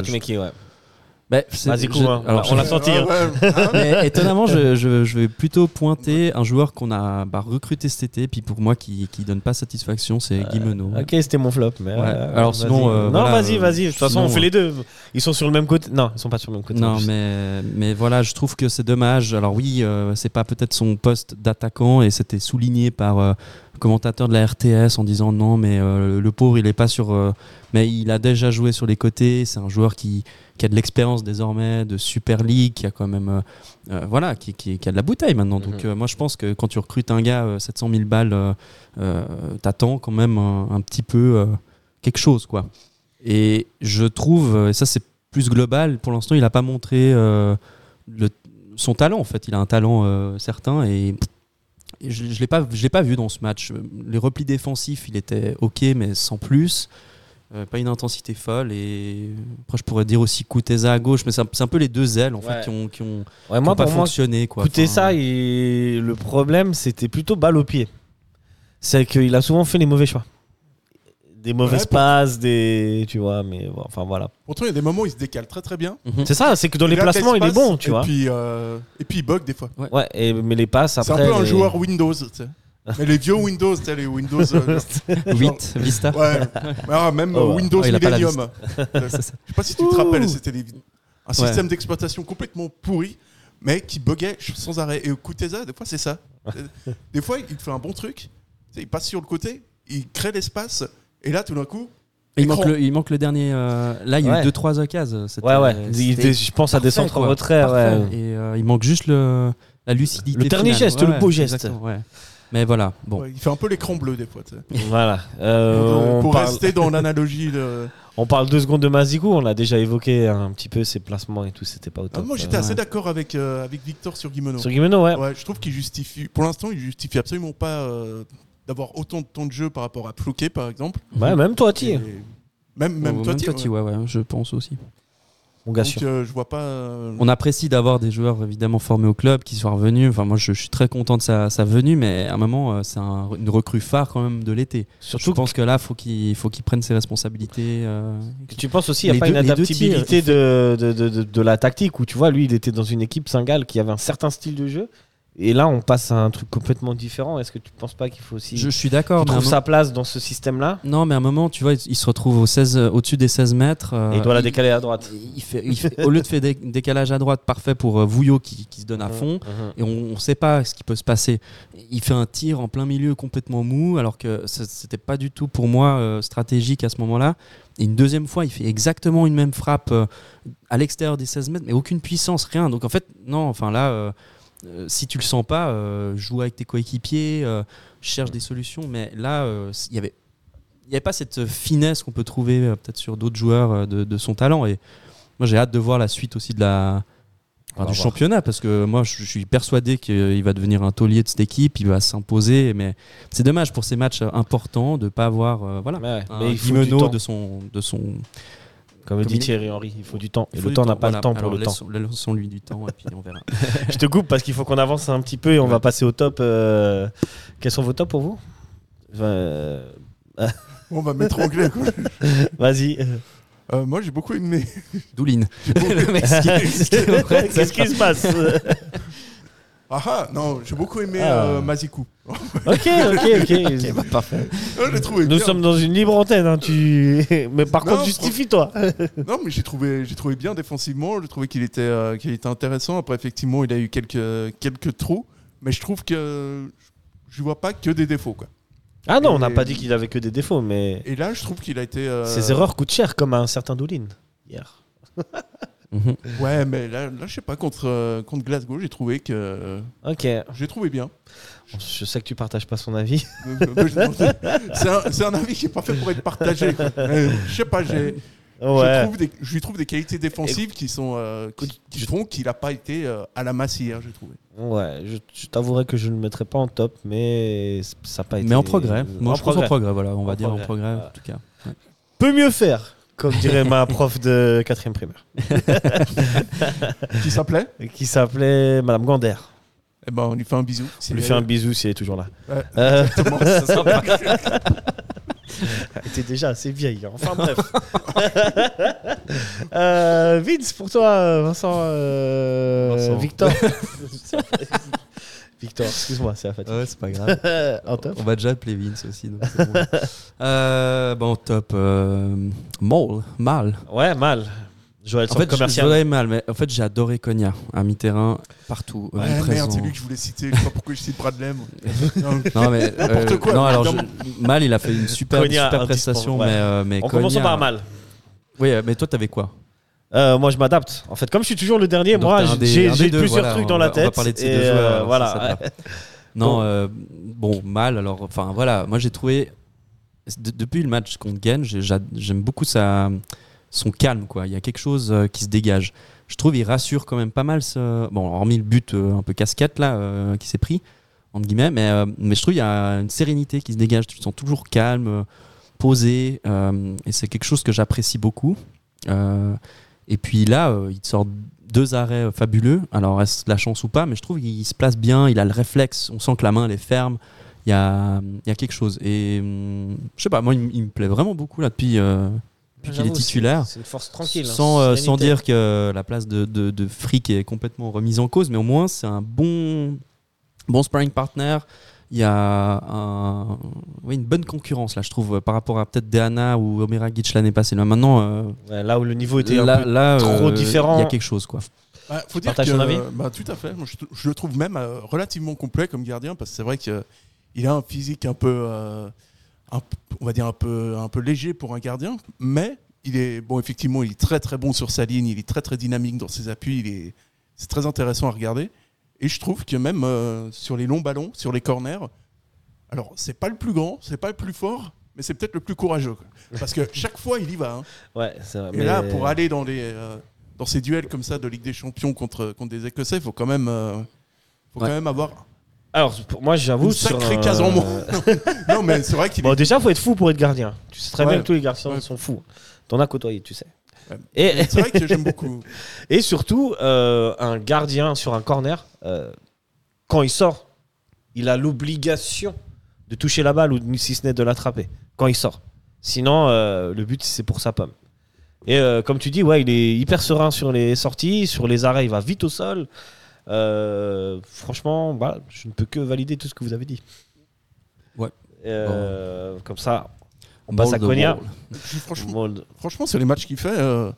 Bah, Vas-y, hein. alors, on l'a senti. hein. Ouais, ouais, <laughs> mais étonnamment, je, je- je vais plutôt pointer un joueur qu'on a bah, recruté cet été, puis pour moi qui, qui donne pas satisfaction, c'est Guimeno. Ok, c'était mon flop. Mais Ouais. euh, Alors sinon, euh, non, voilà, vas-y, euh, vas-y. De toute façon, sinon, on fait euh, les deux. Ils sont sur le même côté. Non, ils sont pas sur le même côté. Non, mais, mais voilà, je trouve que c'est dommage. Alors oui, euh, c'est pas peut-être son poste d'attaquant et c'était souligné par euh, commentateur de la RTS en disant non, mais euh, le pauvre, il est pas sur. euh, mais il a déjà joué sur les côtés. C'est un joueur qui, qui a de l'expérience désormais de Super League, qui a quand même, euh, voilà, qui, qui- qui a de la bouteille maintenant. Donc Mhm. moi, je pense que quand tu recrutes un gars euh, 700 000 balles, t'attends quand même un, un petit peu quelque chose, quoi. Et je trouve, et ça c'est plus global, pour l'instant il n'a pas montré le- son talent en fait. Il a un talent certain et, et je ne l'ai pas, je l'ai pas vu dans ce match. Les replis défensifs, il était ok mais sans plus. Euh, pas une intensité folle et après je pourrais dire aussi Kuteza à gauche mais c'est un, c'est un peu les deux ailes en Ouais. fait qui ont, qui ont, Ouais, qui moi, ont pas fonctionné quoi. écoutez Enfin, ça, et le problème, c'était plutôt balle au pied. C'est qu'il a souvent fait les mauvais choix. Des mauvaises Ouais, pour- passes, des. Tu vois, mais bon, enfin voilà. Pourtant, il y a des moments où il se décale très très bien. mhm. C'est ça, c'est que dans les placements, il est bon, tu et vois. Puis, euh, et puis il bug des fois. Ouais, et, mais les passes C'est après. un peu un les- joueur Windows. tu sais. Mais les vieux Windows, tu sais, les Windows. euh, <laughs> genre- 8 Vista. Ouais, Ah, même Oh, euh. Windows Oh, Millennium. <laughs> Je sais pas si tu te rappelles, c'était des- un système d'exploitation complètement pourri, mais qui buguait sans arrêt. Et Kuteza, des fois, c'est ça. <laughs> Des fois, il fait un bon truc, il passe sur le côté, il crée l'espace, et là, tout d'un coup, Il manque, le, il manque le dernier. euh, là, il y a Ouais. eu 2-trois occasions. Ouais, ouais. Il- c'était je pense à des centres en quoi. retrait. Ouais. Et euh, il manque juste le, la lucidité. Le dernier finale. geste, le beau geste. Mais voilà, bon. ouais, il fait un peu l'écran bleu des fois. Voilà. Euh, on, pour parle, rester dans <laughs> l'analogie de. on parle deux secondes de Mazikou. On a déjà évoqué un petit peu ses placements et tout. C'était pas au Ah, moi, j'étais Euh, assez d'accord avec, euh, avec Victor sur Guimeno. Sur Guimeno, ouais. Ouais, je trouve qu'il justifie. Pour l'instant, il justifie absolument pas euh, d'avoir autant de temps de jeu par rapport à Plouquet, par exemple. Ouais, même toi, Ti. Et Même, même Oh, toi, même Totti, ouais. ouais, ouais, je pense aussi. Mon gars Donc, sûr. euh, je vois pas. euh, On apprécie d'avoir des joueurs évidemment formés au club qui soient revenus. Enfin, moi, je, je suis très content de sa, sa venue, mais à un moment, euh, c'est un- une recrue phare quand même de l'été. Je Surtout pense que là, faut qu'il faut qu'il prenne ses responsabilités. euh, tu penses aussi, il n'y Les a pas deux- une adaptabilité de, de, de, de- de la tactique où tu vois, lui, il était dans une équipe Singal qui avait un certain style de jeu. Et là, on passe à un truc complètement différent. Est-ce que tu penses pas qu'il faut aussi je, suis d'accord. trouve sa place dans ce système-là? Non, mais à un moment, tu vois, il, il se retrouve au 16, euh, au-dessus des 16 mètres. euh, et il doit la décaler à droite il fait, il fait- au lieu de faire des décalage à droite parfait pour euh, Vouillot qui, qui se donne à fond, Mhm. et on ne sait pas ce qui peut se passer. Il fait un tir en plein milieu complètement mou, alors que ce- c'était pas du tout pour moi euh, stratégique à ce moment-là. Et une deuxième fois, il fait exactement une même frappe euh, à l'extérieur des 16 mètres, mais aucune puissance, rien. Donc en fait, non, enfin là, euh, si tu le sens pas, euh, joue avec tes coéquipiers, euh, cherche des solutions. Mais là, il y avait il n'y avait pas cette finesse qu'on peut trouver peut-être sur d'autres joueurs de, de son talent. Et moi, j'ai hâte de voir la suite aussi de la, du voir. championnat parce que moi, je, je suis persuadé qu'il va devenir un taulier de cette équipe, il va s'imposer. Mais c'est dommage pour ces matchs importants de ne pas avoir voilà, Ouais, un mais il faut du Guimeno temps. de son, de son Comme dit Thierry Henry, il faut du temps. Et Il faut le du temps n'a pas voilà. le temps pour Alors, le temps. laissons- Laissons-lui du temps et puis on verra. <laughs> Je te coupe parce qu'il faut qu'on avance un petit peu et on va passer au top. euh, Quels sont vos tops pour vous? Euh, <laughs> On va mettre anglais. quoi. Vas-y. Euh, moi, j'ai beaucoup aimé. Douline. <laughs> Le mec, Qu'est-ce qui se passe? Ah ah, non, j'ai beaucoup aimé Ah. euh, Mazikou. Ok, ok, ok. <laughs> Parfait. Ah, je l'ai trouvé Nous bien. sommes dans une libre antenne, hein, tu... <laughs> mais par Non, contre, justifie-toi. Non, mais j'ai trouvé, j'ai trouvé bien défensivement. J'ai trouvé qu'il était, euh, qu'il était intéressant. Après, effectivement, il a eu quelques, quelques trous, mais je trouve que je vois pas que des défauts, quoi. Ah non, on n'a Et- pas dit qu'il avait que des défauts, mais Et là, je trouve qu'il a été. euh, ses erreurs coûtent cher, comme à un certain Doulin hier. <laughs> Mhm. Ouais, mais là, là je sais pas contre, euh, contre Glasgow, j'ai trouvé que euh, Ok, j'ai trouvé bien. je sais que tu partages pas son avis. <laughs> c'est un, c'est un avis qui est pas fait pour être partagé. Euh, Je sais pas, j'ai. Je, Ouais. trouve des- je lui trouve des qualités défensives qui sont euh, qui, qui font qu'il n'a pas été euh, à la masse hier, j'ai trouvé. Ouais, je, je t'avouerai que je ne le mettrai pas en top, mais ça n'a pas été. Mais en progrès. Moi, En je pense en progrès. Voilà, on va dire progrès. en progrès, Voilà. en tout cas. Peut mieux faire, comme dirait ma <laughs> prof de quatrième primaire, Qui s'appelait qui s'appelait Madame Gander. Eh ben, on lui fait un bisou. On lui fait un bisou si elle est toujours là. Ouais, Euh, exactement, ça <laughs> sera- Elle était déjà assez vieille. hein. Enfin bref. <laughs> Euh, Vince, pour toi, Vincent, euh, Vincent. Victor. Victor, excuse-moi, c'est la fatigue. Ouais, c'est pas grave. <laughs> en top. On va déjà appeler Vince aussi. donc bon. <laughs> Euh, bon, top. Euh, Maul, mal. Ouais, mal. Joël, En fait, je commercial. voudrais mal, mais en fait, j'ai adoré Cogna à mi-terrain, partout. euh, Ouais, présent. merde, c'est lui que je voulais citer. Je sais pas pourquoi je cite Bradley. moi. <laughs> Non, Non, mais N'importe euh, quoi, Non, alors je- évidemment. mal, il a fait une super, Cogna, super un prestation, ouais. mais, euh, mais On Cogna- commence par mal. Oui, euh, mais toi, t'avais quoi? Euh, moi, je m'adapte. En fait, comme je suis toujours le dernier, Donc, moi, j'ai plusieurs voilà, trucs dans la va- on va tête. parler de ces et, deux joueurs, voilà. <laughs> Non, Bon. euh, bon, mal. Alors, enfin, voilà. Moi, j'ai trouvé de- depuis le match contre j'a- j'aime beaucoup sa, son calme. Quoi. Il y a quelque chose euh, qui se dégage. Je trouve il rassure quand même pas mal. Ce... Bon, hormis le but un peu casquette là qui s'est pris entre guillemets, mais, mais je trouve il y a une sérénité qui se dégage. Tu te sens toujours calme, posé, et c'est quelque chose que j'apprécie beaucoup. Euh, et puis là, euh, il te sort deux arrêts euh, fabuleux. Alors, est-ce la chance ou pas Mais je trouve qu'il se place bien, il a le réflexe, on sent que la main elle est ferme. Il y a, y a quelque chose. Et hum, je sais pas, moi il, me plaît vraiment beaucoup là depuis, euh, depuis qu'il est titulaire. C'est une force tranquille. hein, Sans, sans dire que la place de, de, de Frick est complètement remise en cause, mais au moins c'est un bon, bon sparring partner. Il y a un- oui, une bonne concurrence là, je trouve, euh, par rapport à peut-être Deana ou Omera Gitch l'année passée. Là maintenant, euh, Ouais, là où le niveau était un là, peu là, trop euh, différent. Il y a quelque chose quoi. Bah, faut dire que, ton avis bah, tout à fait. Moi, je, je le trouve même euh, relativement complet comme gardien parce que c'est vrai qu'il a un physique un peu, euh, un on va dire un peu, un peu léger pour un gardien, mais il est bon. Effectivement, il est très très bon sur sa ligne. Il est très très dynamique dans ses appuis. Il est, c'est très intéressant à regarder. Et je trouve que même euh, sur les longs ballons, sur les corners, alors c'est pas le plus grand, c'est pas le plus fort, mais c'est peut-être le plus courageux. quoi. Parce que chaque fois, il y va. hein. <laughs> Ouais, c'est vrai. Et mais- là, pour aller dans, les, euh, dans ces duels comme ça de Ligue des Champions contre, contre des Écossais, il faut quand même, euh, faut Ouais. quand même avoir. Alors, pour moi, j'avoue. Une sur sacrée un- case en moins. <laughs> Non, mais c'est vrai qu'il Bon, est. déjà, faut être fou pour être gardien. Tu sais très Ouais. bien que tous les gardiens Ouais. sont fous. T'en as côtoyé, tu sais. Et, C'est vrai que j'aime beaucoup. <laughs> et surtout, euh, un gardien sur un corner, euh, quand il sort, il a l'obligation de toucher la balle ou si ce n'est de l'attraper quand il sort. Sinon, euh, le but, c'est pour sa pomme. Et comme tu dis, ouais, il est hyper serein sur les sorties, sur les arrêts, il va vite au sol. Franchement, bah, je ne peux que valider tout ce que vous avez dit. Ouais. Euh, Comme ça, on passe à Mold the Konya. wall. Puis <laughs> franchement, franchement, sur les matchs qu'il fait, il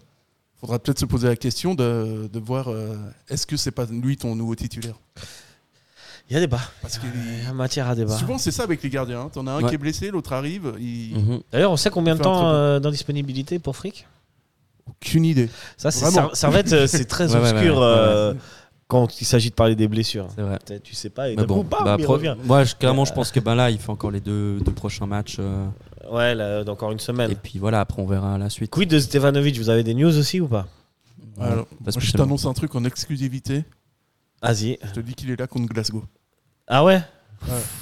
faudra peut-être se poser la question de, de voir euh, est-ce que c'est pas lui ton nouveau titulaire? Il y a débat. Parce que Il y a matière à débat. souvent, c'est ça avec les gardiens. hein. T'en as un Ouais. qui est blessé, l'autre arrive. Il... Mhm. D'ailleurs, on sait combien de temps euh, d'indisponibilité pour Frick? Aucune idée. Ça, c'est Servette, euh, c'est très <laughs> Ouais, ouais, obscur ouais, ouais, euh, quand il s'agit de parler des blessures. C'est vrai. Peut-être, Tu sais pas, et bon, coup, bam, bah, il pro- revient. moi, je- clairement, je pense que ben là, il fait encore les deux, deux prochains matchs. euh, Ouais, là, dans encore une semaine. et puis voilà, après, on verra la suite. Quid de Stevanovic Vous avez des news aussi ou pas? Alors, moi, je t'annonce un truc en exclusivité. Vas-y. Je te dis qu'il est là contre Glasgow. Ah ouais?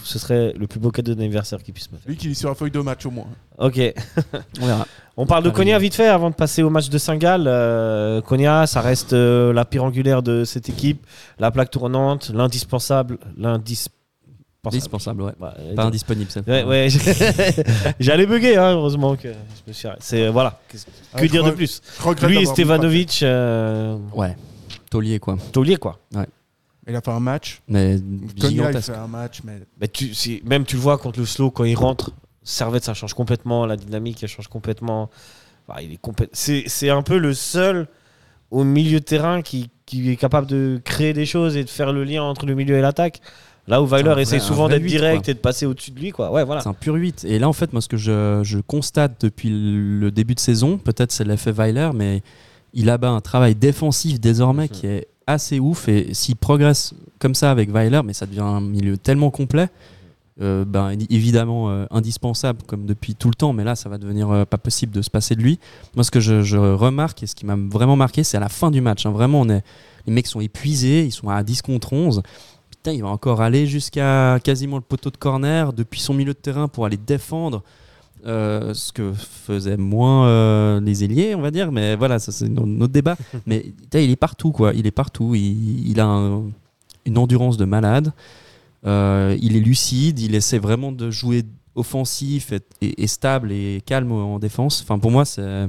Ce serait le plus beau cadeau d'anniversaire qu'il puisse me faire. Lui qui est sur la feuille de match au moins. Ok. <laughs> On verra. On parle de. Konya vite fait avant de passer au match de Saint-Gall. Euh, Konya, ça reste euh, la pierre angulaire de cette équipe, la plaque tournante, l'indispensable, l'indispensable. Indispensable, ouais. Ouais, Pas indisponible cette Ouais, ouais, <laughs> j'allais bugger, hein, heureusement que je me suis arrêté. C'est voilà. Qu'est-ce- Que Ah, je dire de plus Lui et Stevanovic, euh, Ouais. Taulier, quoi. taulier quoi. Pape. Il a fait un match. Mais Konya, il fait un match, mais Mais tu, si- même tu le vois contre le slow quand il rentre, Servette ça change complètement, la dynamique elle change complètement. Enfin, il est c'est un peu le seul au milieu de terrain qui, qui est capable de créer des choses et de faire le lien entre le milieu et l'attaque. Là où Weiler essaie souvent d'être direct quoi. et de passer au-dessus de lui quoi. Ouais voilà. C'est un pur 8. Et là, en fait, moi, ce que je, je constate depuis le début de saison, peut-être c'est l'effet Weiler, mais il a un travail défensif désormais qui est assez ouf. Et s'il progresse comme ça avec Weiler, mais ça devient un milieu tellement complet, euh, ben, évidemment euh, indispensable comme depuis tout le temps, mais là, ça va devenir euh, pas possible de se passer de lui. Moi, ce que je, je remarque et ce qui m'a vraiment marqué, c'est à la fin du match. hein. Vraiment, on est, les mecs sont épuisés, ils sont à 10 contre 11. Putain, il va encore aller jusqu'à quasiment le poteau de corner depuis son milieu de terrain pour aller défendre. euh, ce que faisaient moins euh, les ailiers, on va dire, mais voilà, ça c'est un autre débat. <laughs> mais il est partout, quoi. Il est partout. Il, il a un- une endurance de malade. Euh, il est lucide. Il essaie vraiment de jouer offensif et, et- et stable et calme en défense. Enfin, pour moi, c'est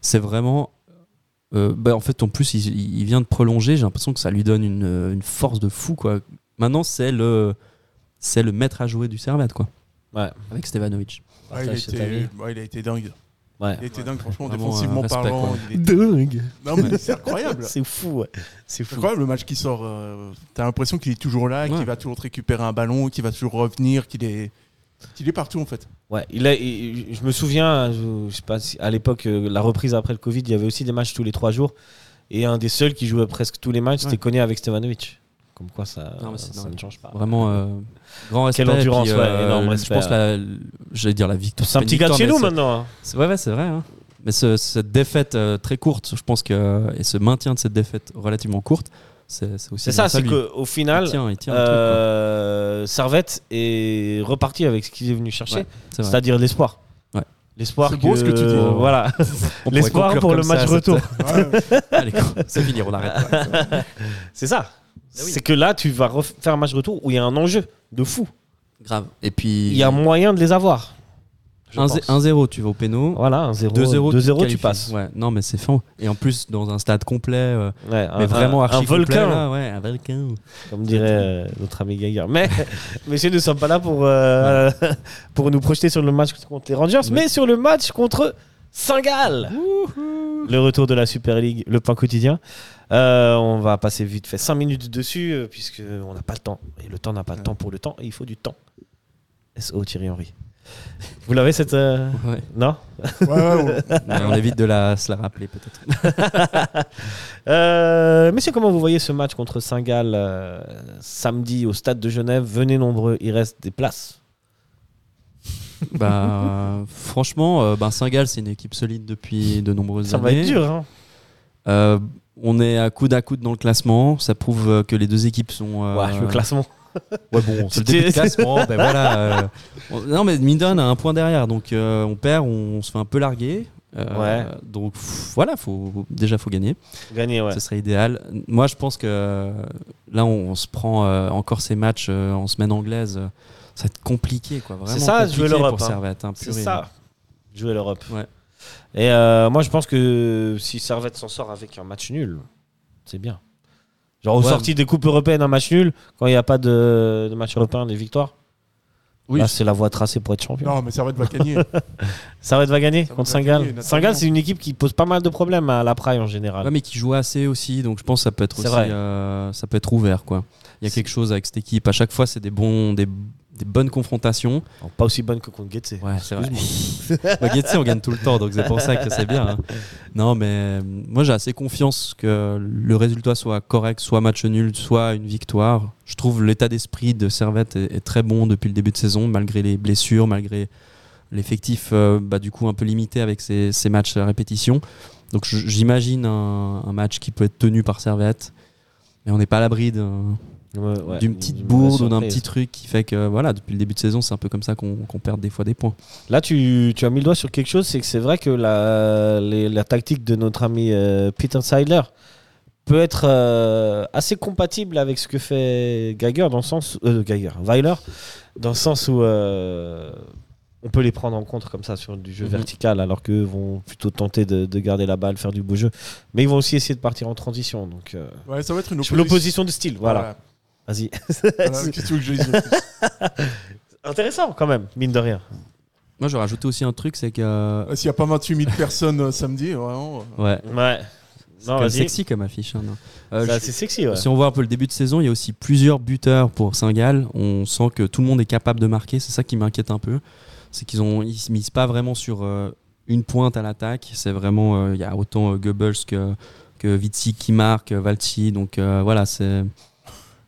c'est vraiment. Euh, bah, en fait, en plus, il, il vient de prolonger. J'ai l'impression que ça lui donne une, une force de fou, quoi. Maintenant, c'est le c'est le maître à jouer du Servette, quoi. Ouais. Avec Stevanovic. ouais, il, a été, avis. ouais, il a été dingue. Ouais. Il a été dingue, franchement, Vraiment, défensivement respect, parlant. quoi. il est- Dingue. Non, mais c'est incroyable. <laughs> C'est fou. Ouais. C'est C'est fou. incroyable le match qui sort. euh, T'as l'impression qu'il est toujours là, Ouais. qu'il va toujours te récupérer un ballon, qu'il va toujours revenir, qu'il est, qu'il est partout en fait. Ouais, il a, il- je me souviens, je, je sais pas à l'époque, euh, la reprise après le Covid, il y avait aussi des matchs tous les trois jours. Et un des seuls qui jouait presque tous les matchs, c'était Ouais. Konya avec Stevanovic. Comme quoi, ça, Non, ça ne change pas. Vraiment euh, grand respect. Quelle endurance, puis, ouais, énorme Je pense la, j'allais dire la victoire. C'est un petit gars de chez nous maintenant. hein. c'est- Ouais, ouais, c'est vrai. hein. Mais ce- cette défaite euh, très courte, je pense que et ce maintien de cette défaite relativement courte, c'est ça, c'est qu'au final, il tient, il tient le truc, quoi. euh, Servette est reparti avec ce qu'il est venu chercher, Ouais, c'est-à-dire l'espoir. Ouais. L'espoir C'est beau ce que tu dis. <laughs> Voilà. L'espoir pour le ça match retour. <laughs> Allez, c'est fini, on arrête. <laughs> C'est ça. Ah oui. C'est que là, tu vas refaire un match retour où il y a un enjeu de fou. Grave. Et puis. Il y a moyen de les avoir. je un pense. zé- 1-0, tu vas au péno. Voilà, un 0 2-0, 2-0 tu passes. Ouais, non, mais c'est fin. Et en plus, dans un stade complet, euh, Ouais, mais un- vraiment archi un volcan, complet, là, ouais, un volcan. comme dirait euh, notre ami Gaillard. Mais, <laughs> <laughs> messieurs, nous ne sommes pas là pour, euh, <laughs> pour nous projeter sur le match contre les Rangers, mais sur le match contre Saint-Gall. Le retour de la Super League, le point quotidien. Euh, on va passer vite fait 5 minutes dessus, euh, puisqu'on n'a pas le temps. Et le temps n'a pas le temps pour le temps, et il faut du temps. SO Thierry Henry. Vous l'avez cette. euh, Ouais. Non? Ouais, ouais, ouais. <laughs> Ouais, on évite de la, se la rappeler peut-être. <laughs> Euh, messieurs, comment vous voyez ce match contre Saint-Gall euh, samedi au stade de Genève? Venez nombreux, il reste des places. <laughs> bah, franchement, euh, ben, Saint-Gall, c'est une équipe solide depuis de nombreuses Ça va années. être dur. Hein Euh, on est à coude à coude dans le classement. Ça prouve euh, que les deux équipes sont. euh, ouais, le classement. Ouais, bon, c'est le début de classement. ben voilà. <laughs> euh, on- non, mais Minden a un point derrière. Donc, euh, on perd, on, se fait un peu larguer. Euh, Ouais. Donc, pff, voilà, faut, déjà, faut gagner. Gagner, ouais. Ce serait idéal. Moi, je pense que là, on, on se prend euh, encore ces matchs euh, en semaine anglaise. ça va être compliqué, quoi. Vraiment C'est ça, jouer l'Europe, pour hein. Servette. hein, C'est ça. Jouer l'Europe. Ouais. Et euh, moi, je pense que si Servette s'en sort avec un match nul, c'est bien. Genre, aux Ouais. sorties des coupes européennes, un match nul, quand il n'y a pas de, de match européen, des victoires. Oui. Là, c'est la voie tracée pour être champion. Non, mais Servette va gagner. <laughs> Servette va gagner Servette contre va Saint-Gall. Saint-Gall, c'est une équipe qui pose pas mal de problèmes à la Praille en général. Ouais, mais qui joue assez aussi, donc je pense que ça peut être aussi, euh, ça peut être ouvert, quoi. Il y a quelque chose avec cette équipe. À chaque fois, c'est des bons, des, des bonnes confrontations. Pas aussi bonne que contre Getse. Ouais, c'est vrai. <laughs> Bah, on gagne tout le temps, donc c'est pour ça que c'est bien. hein. <laughs> Non, mais euh, moi j'ai assez confiance que le résultat soit correct, soit match nul, soit une victoire. Je trouve l'état d'esprit de Servette est, est très bon depuis le début de saison, malgré les blessures, malgré l'effectif euh, bah, du coup un peu limité avec ces, ces matchs à répétition. Donc j'imagine un, un match qui peut être tenu par Servette, mais on n'est pas à l'abri d'un Ouais, ouais. d'une petite Une bourde ou d'un petit truc qui fait que voilà, depuis le début de saison, c'est un peu comme ça qu'on perd des fois des points. Là, tu, tu as mis le doigt sur quelque chose, c'est que c'est vrai que la, les- la tactique de notre ami euh, Peter Seidler peut être euh, assez compatible avec ce que fait Geiger dans le sens euh, Geiger, Weiler, dans le sens où euh, on peut les prendre en compte comme ça sur du jeu Mhm. vertical, alors qu'eux vont plutôt tenter de, de garder la balle, faire du beau jeu, mais ils vont aussi essayer de partir en transition. Donc euh, Ouais, ça va être une opposition. l'opposition de style, voilà. Vas-y. Voilà, <laughs> qu'est-ce que tu veux que je dise <laughs> Intéressant quand même, mine de rien. Moi, je rajouté aussi un truc, c'est que euh, S'il n'y a pas 28 000 personnes euh, samedi, vraiment. euh, ouais, Ouais. c'est Non, vas-y. sexy comme affiche. hein, non. Euh, C'est je- assez sexy, ouais. Si on voit un peu le début de saison, il y a aussi plusieurs buteurs pour Saint-Gall. On sent que tout le monde est capable de marquer. C'est ça qui m'inquiète un peu. C'est qu'ils ont ils se misent pas vraiment sur euh, une pointe à l'attaque. C'est vraiment euh, il y a autant euh, Goebbels que que Vitsi qui marque, euh, Valci. Donc euh, voilà, c'est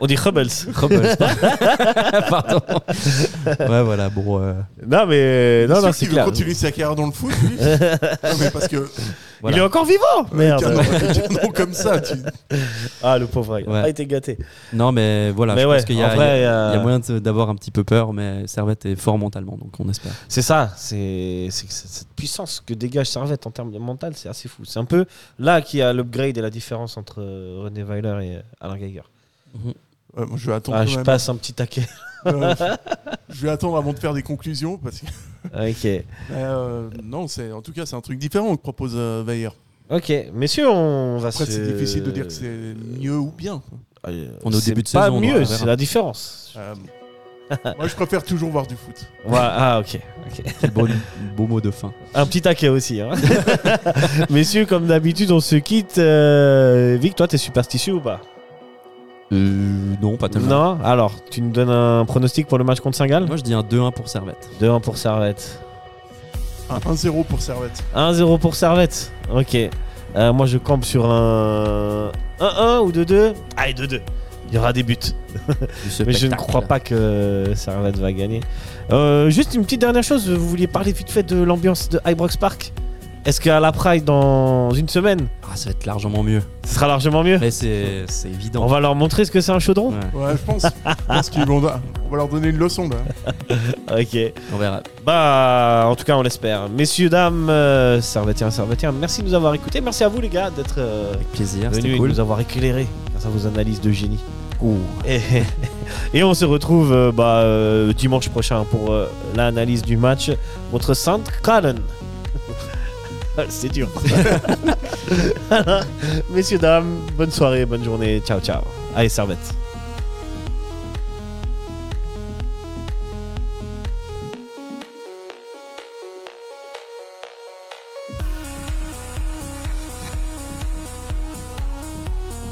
On dit Rebels. Goebbels. <laughs> Pardon. ouais, voilà. Bon, euh, Non, mais non, non, c'est veut clair. continuer sa carrière dans le foot, lui <laughs> Non, mais parce que. voilà. Il est encore vivant Merde comme ça, tu... Ah, le pauvre, il Ouais. a été gâté. Non, mais voilà. Mais je ouais, pense qu'il y, en a- il y a- euh, il y a moyen de- d'avoir un petit peu peur, mais Servette est fort mentalement, donc on espère. C'est ça, c'est c'est que cette cette puissance que dégage Servette en termes de mental, c'est assez fou. C'est un peu là qu'il y a l'upgrade et la différence entre euh, René Weiler et euh, Alain Geiger. Moi, je vais attendre Ah, je même. passe un petit taquet. <laughs> Je- je vais attendre avant de faire des conclusions parce que <laughs> ok. euh, non, c'est en tout cas c'est un truc différent que propose euh, Weyer. Ok, messieurs, on va Après se. c'est difficile de dire que c'est mieux ou bien. Euh, On est au début de pas saison, on mieux, c'est la différence. Euh, <laughs> moi je préfère toujours voir du foot. Ouais, ah, ok. Quel beau, beau mot de fin. Un petit taquet aussi. hein. Messieurs, comme d'habitude, on se quitte. Euh, Vic, toi, t'es superstitieux ou pas? Euh, non, pas tellement. Non Alors, tu nous donnes un pronostic pour le match contre Saint-Gall Moi, je dis un 2-1 pour Servette. 2-1 pour Servette. Un 1-0 pour Servette. 1-0 pour Servette. Ok. Euh, moi, je campe sur un 1-1 ou 2-2. Allez, 2-2. Il y aura des buts. <laughs> Mais je ne crois pas que Servette va gagner. Euh, juste une petite dernière chose. Vous vouliez parler vite fait de l'ambiance de Ibrox Park? Est-ce qu'à la Pride, dans une semaine, Ah, ça va être largement mieux. ce sera largement mieux Mais c'est c'est évident. On va leur montrer ce que c'est un chaudron Ouais, Ouais, je pense, je pense qu'ils vont on va leur donner une leçon là. <laughs> Ok. on verra. Bah, en tout cas, on l'espère. Messieurs, dames, euh, servetiens, servetiens, merci de nous avoir écoutés. Merci à vous, les gars, d'être euh, Avec plaisir, venus c'était et cool. de nous avoir éclairés grâce à vos analyses de génie. Et, <laughs> et on se retrouve euh, bah, euh, dimanche prochain pour euh, l'analyse du match contre Saint Gallen. C'est dur. <laughs> Messieurs, dames, bonne soirée, bonne journée. Ciao, ciao. Allez, servette.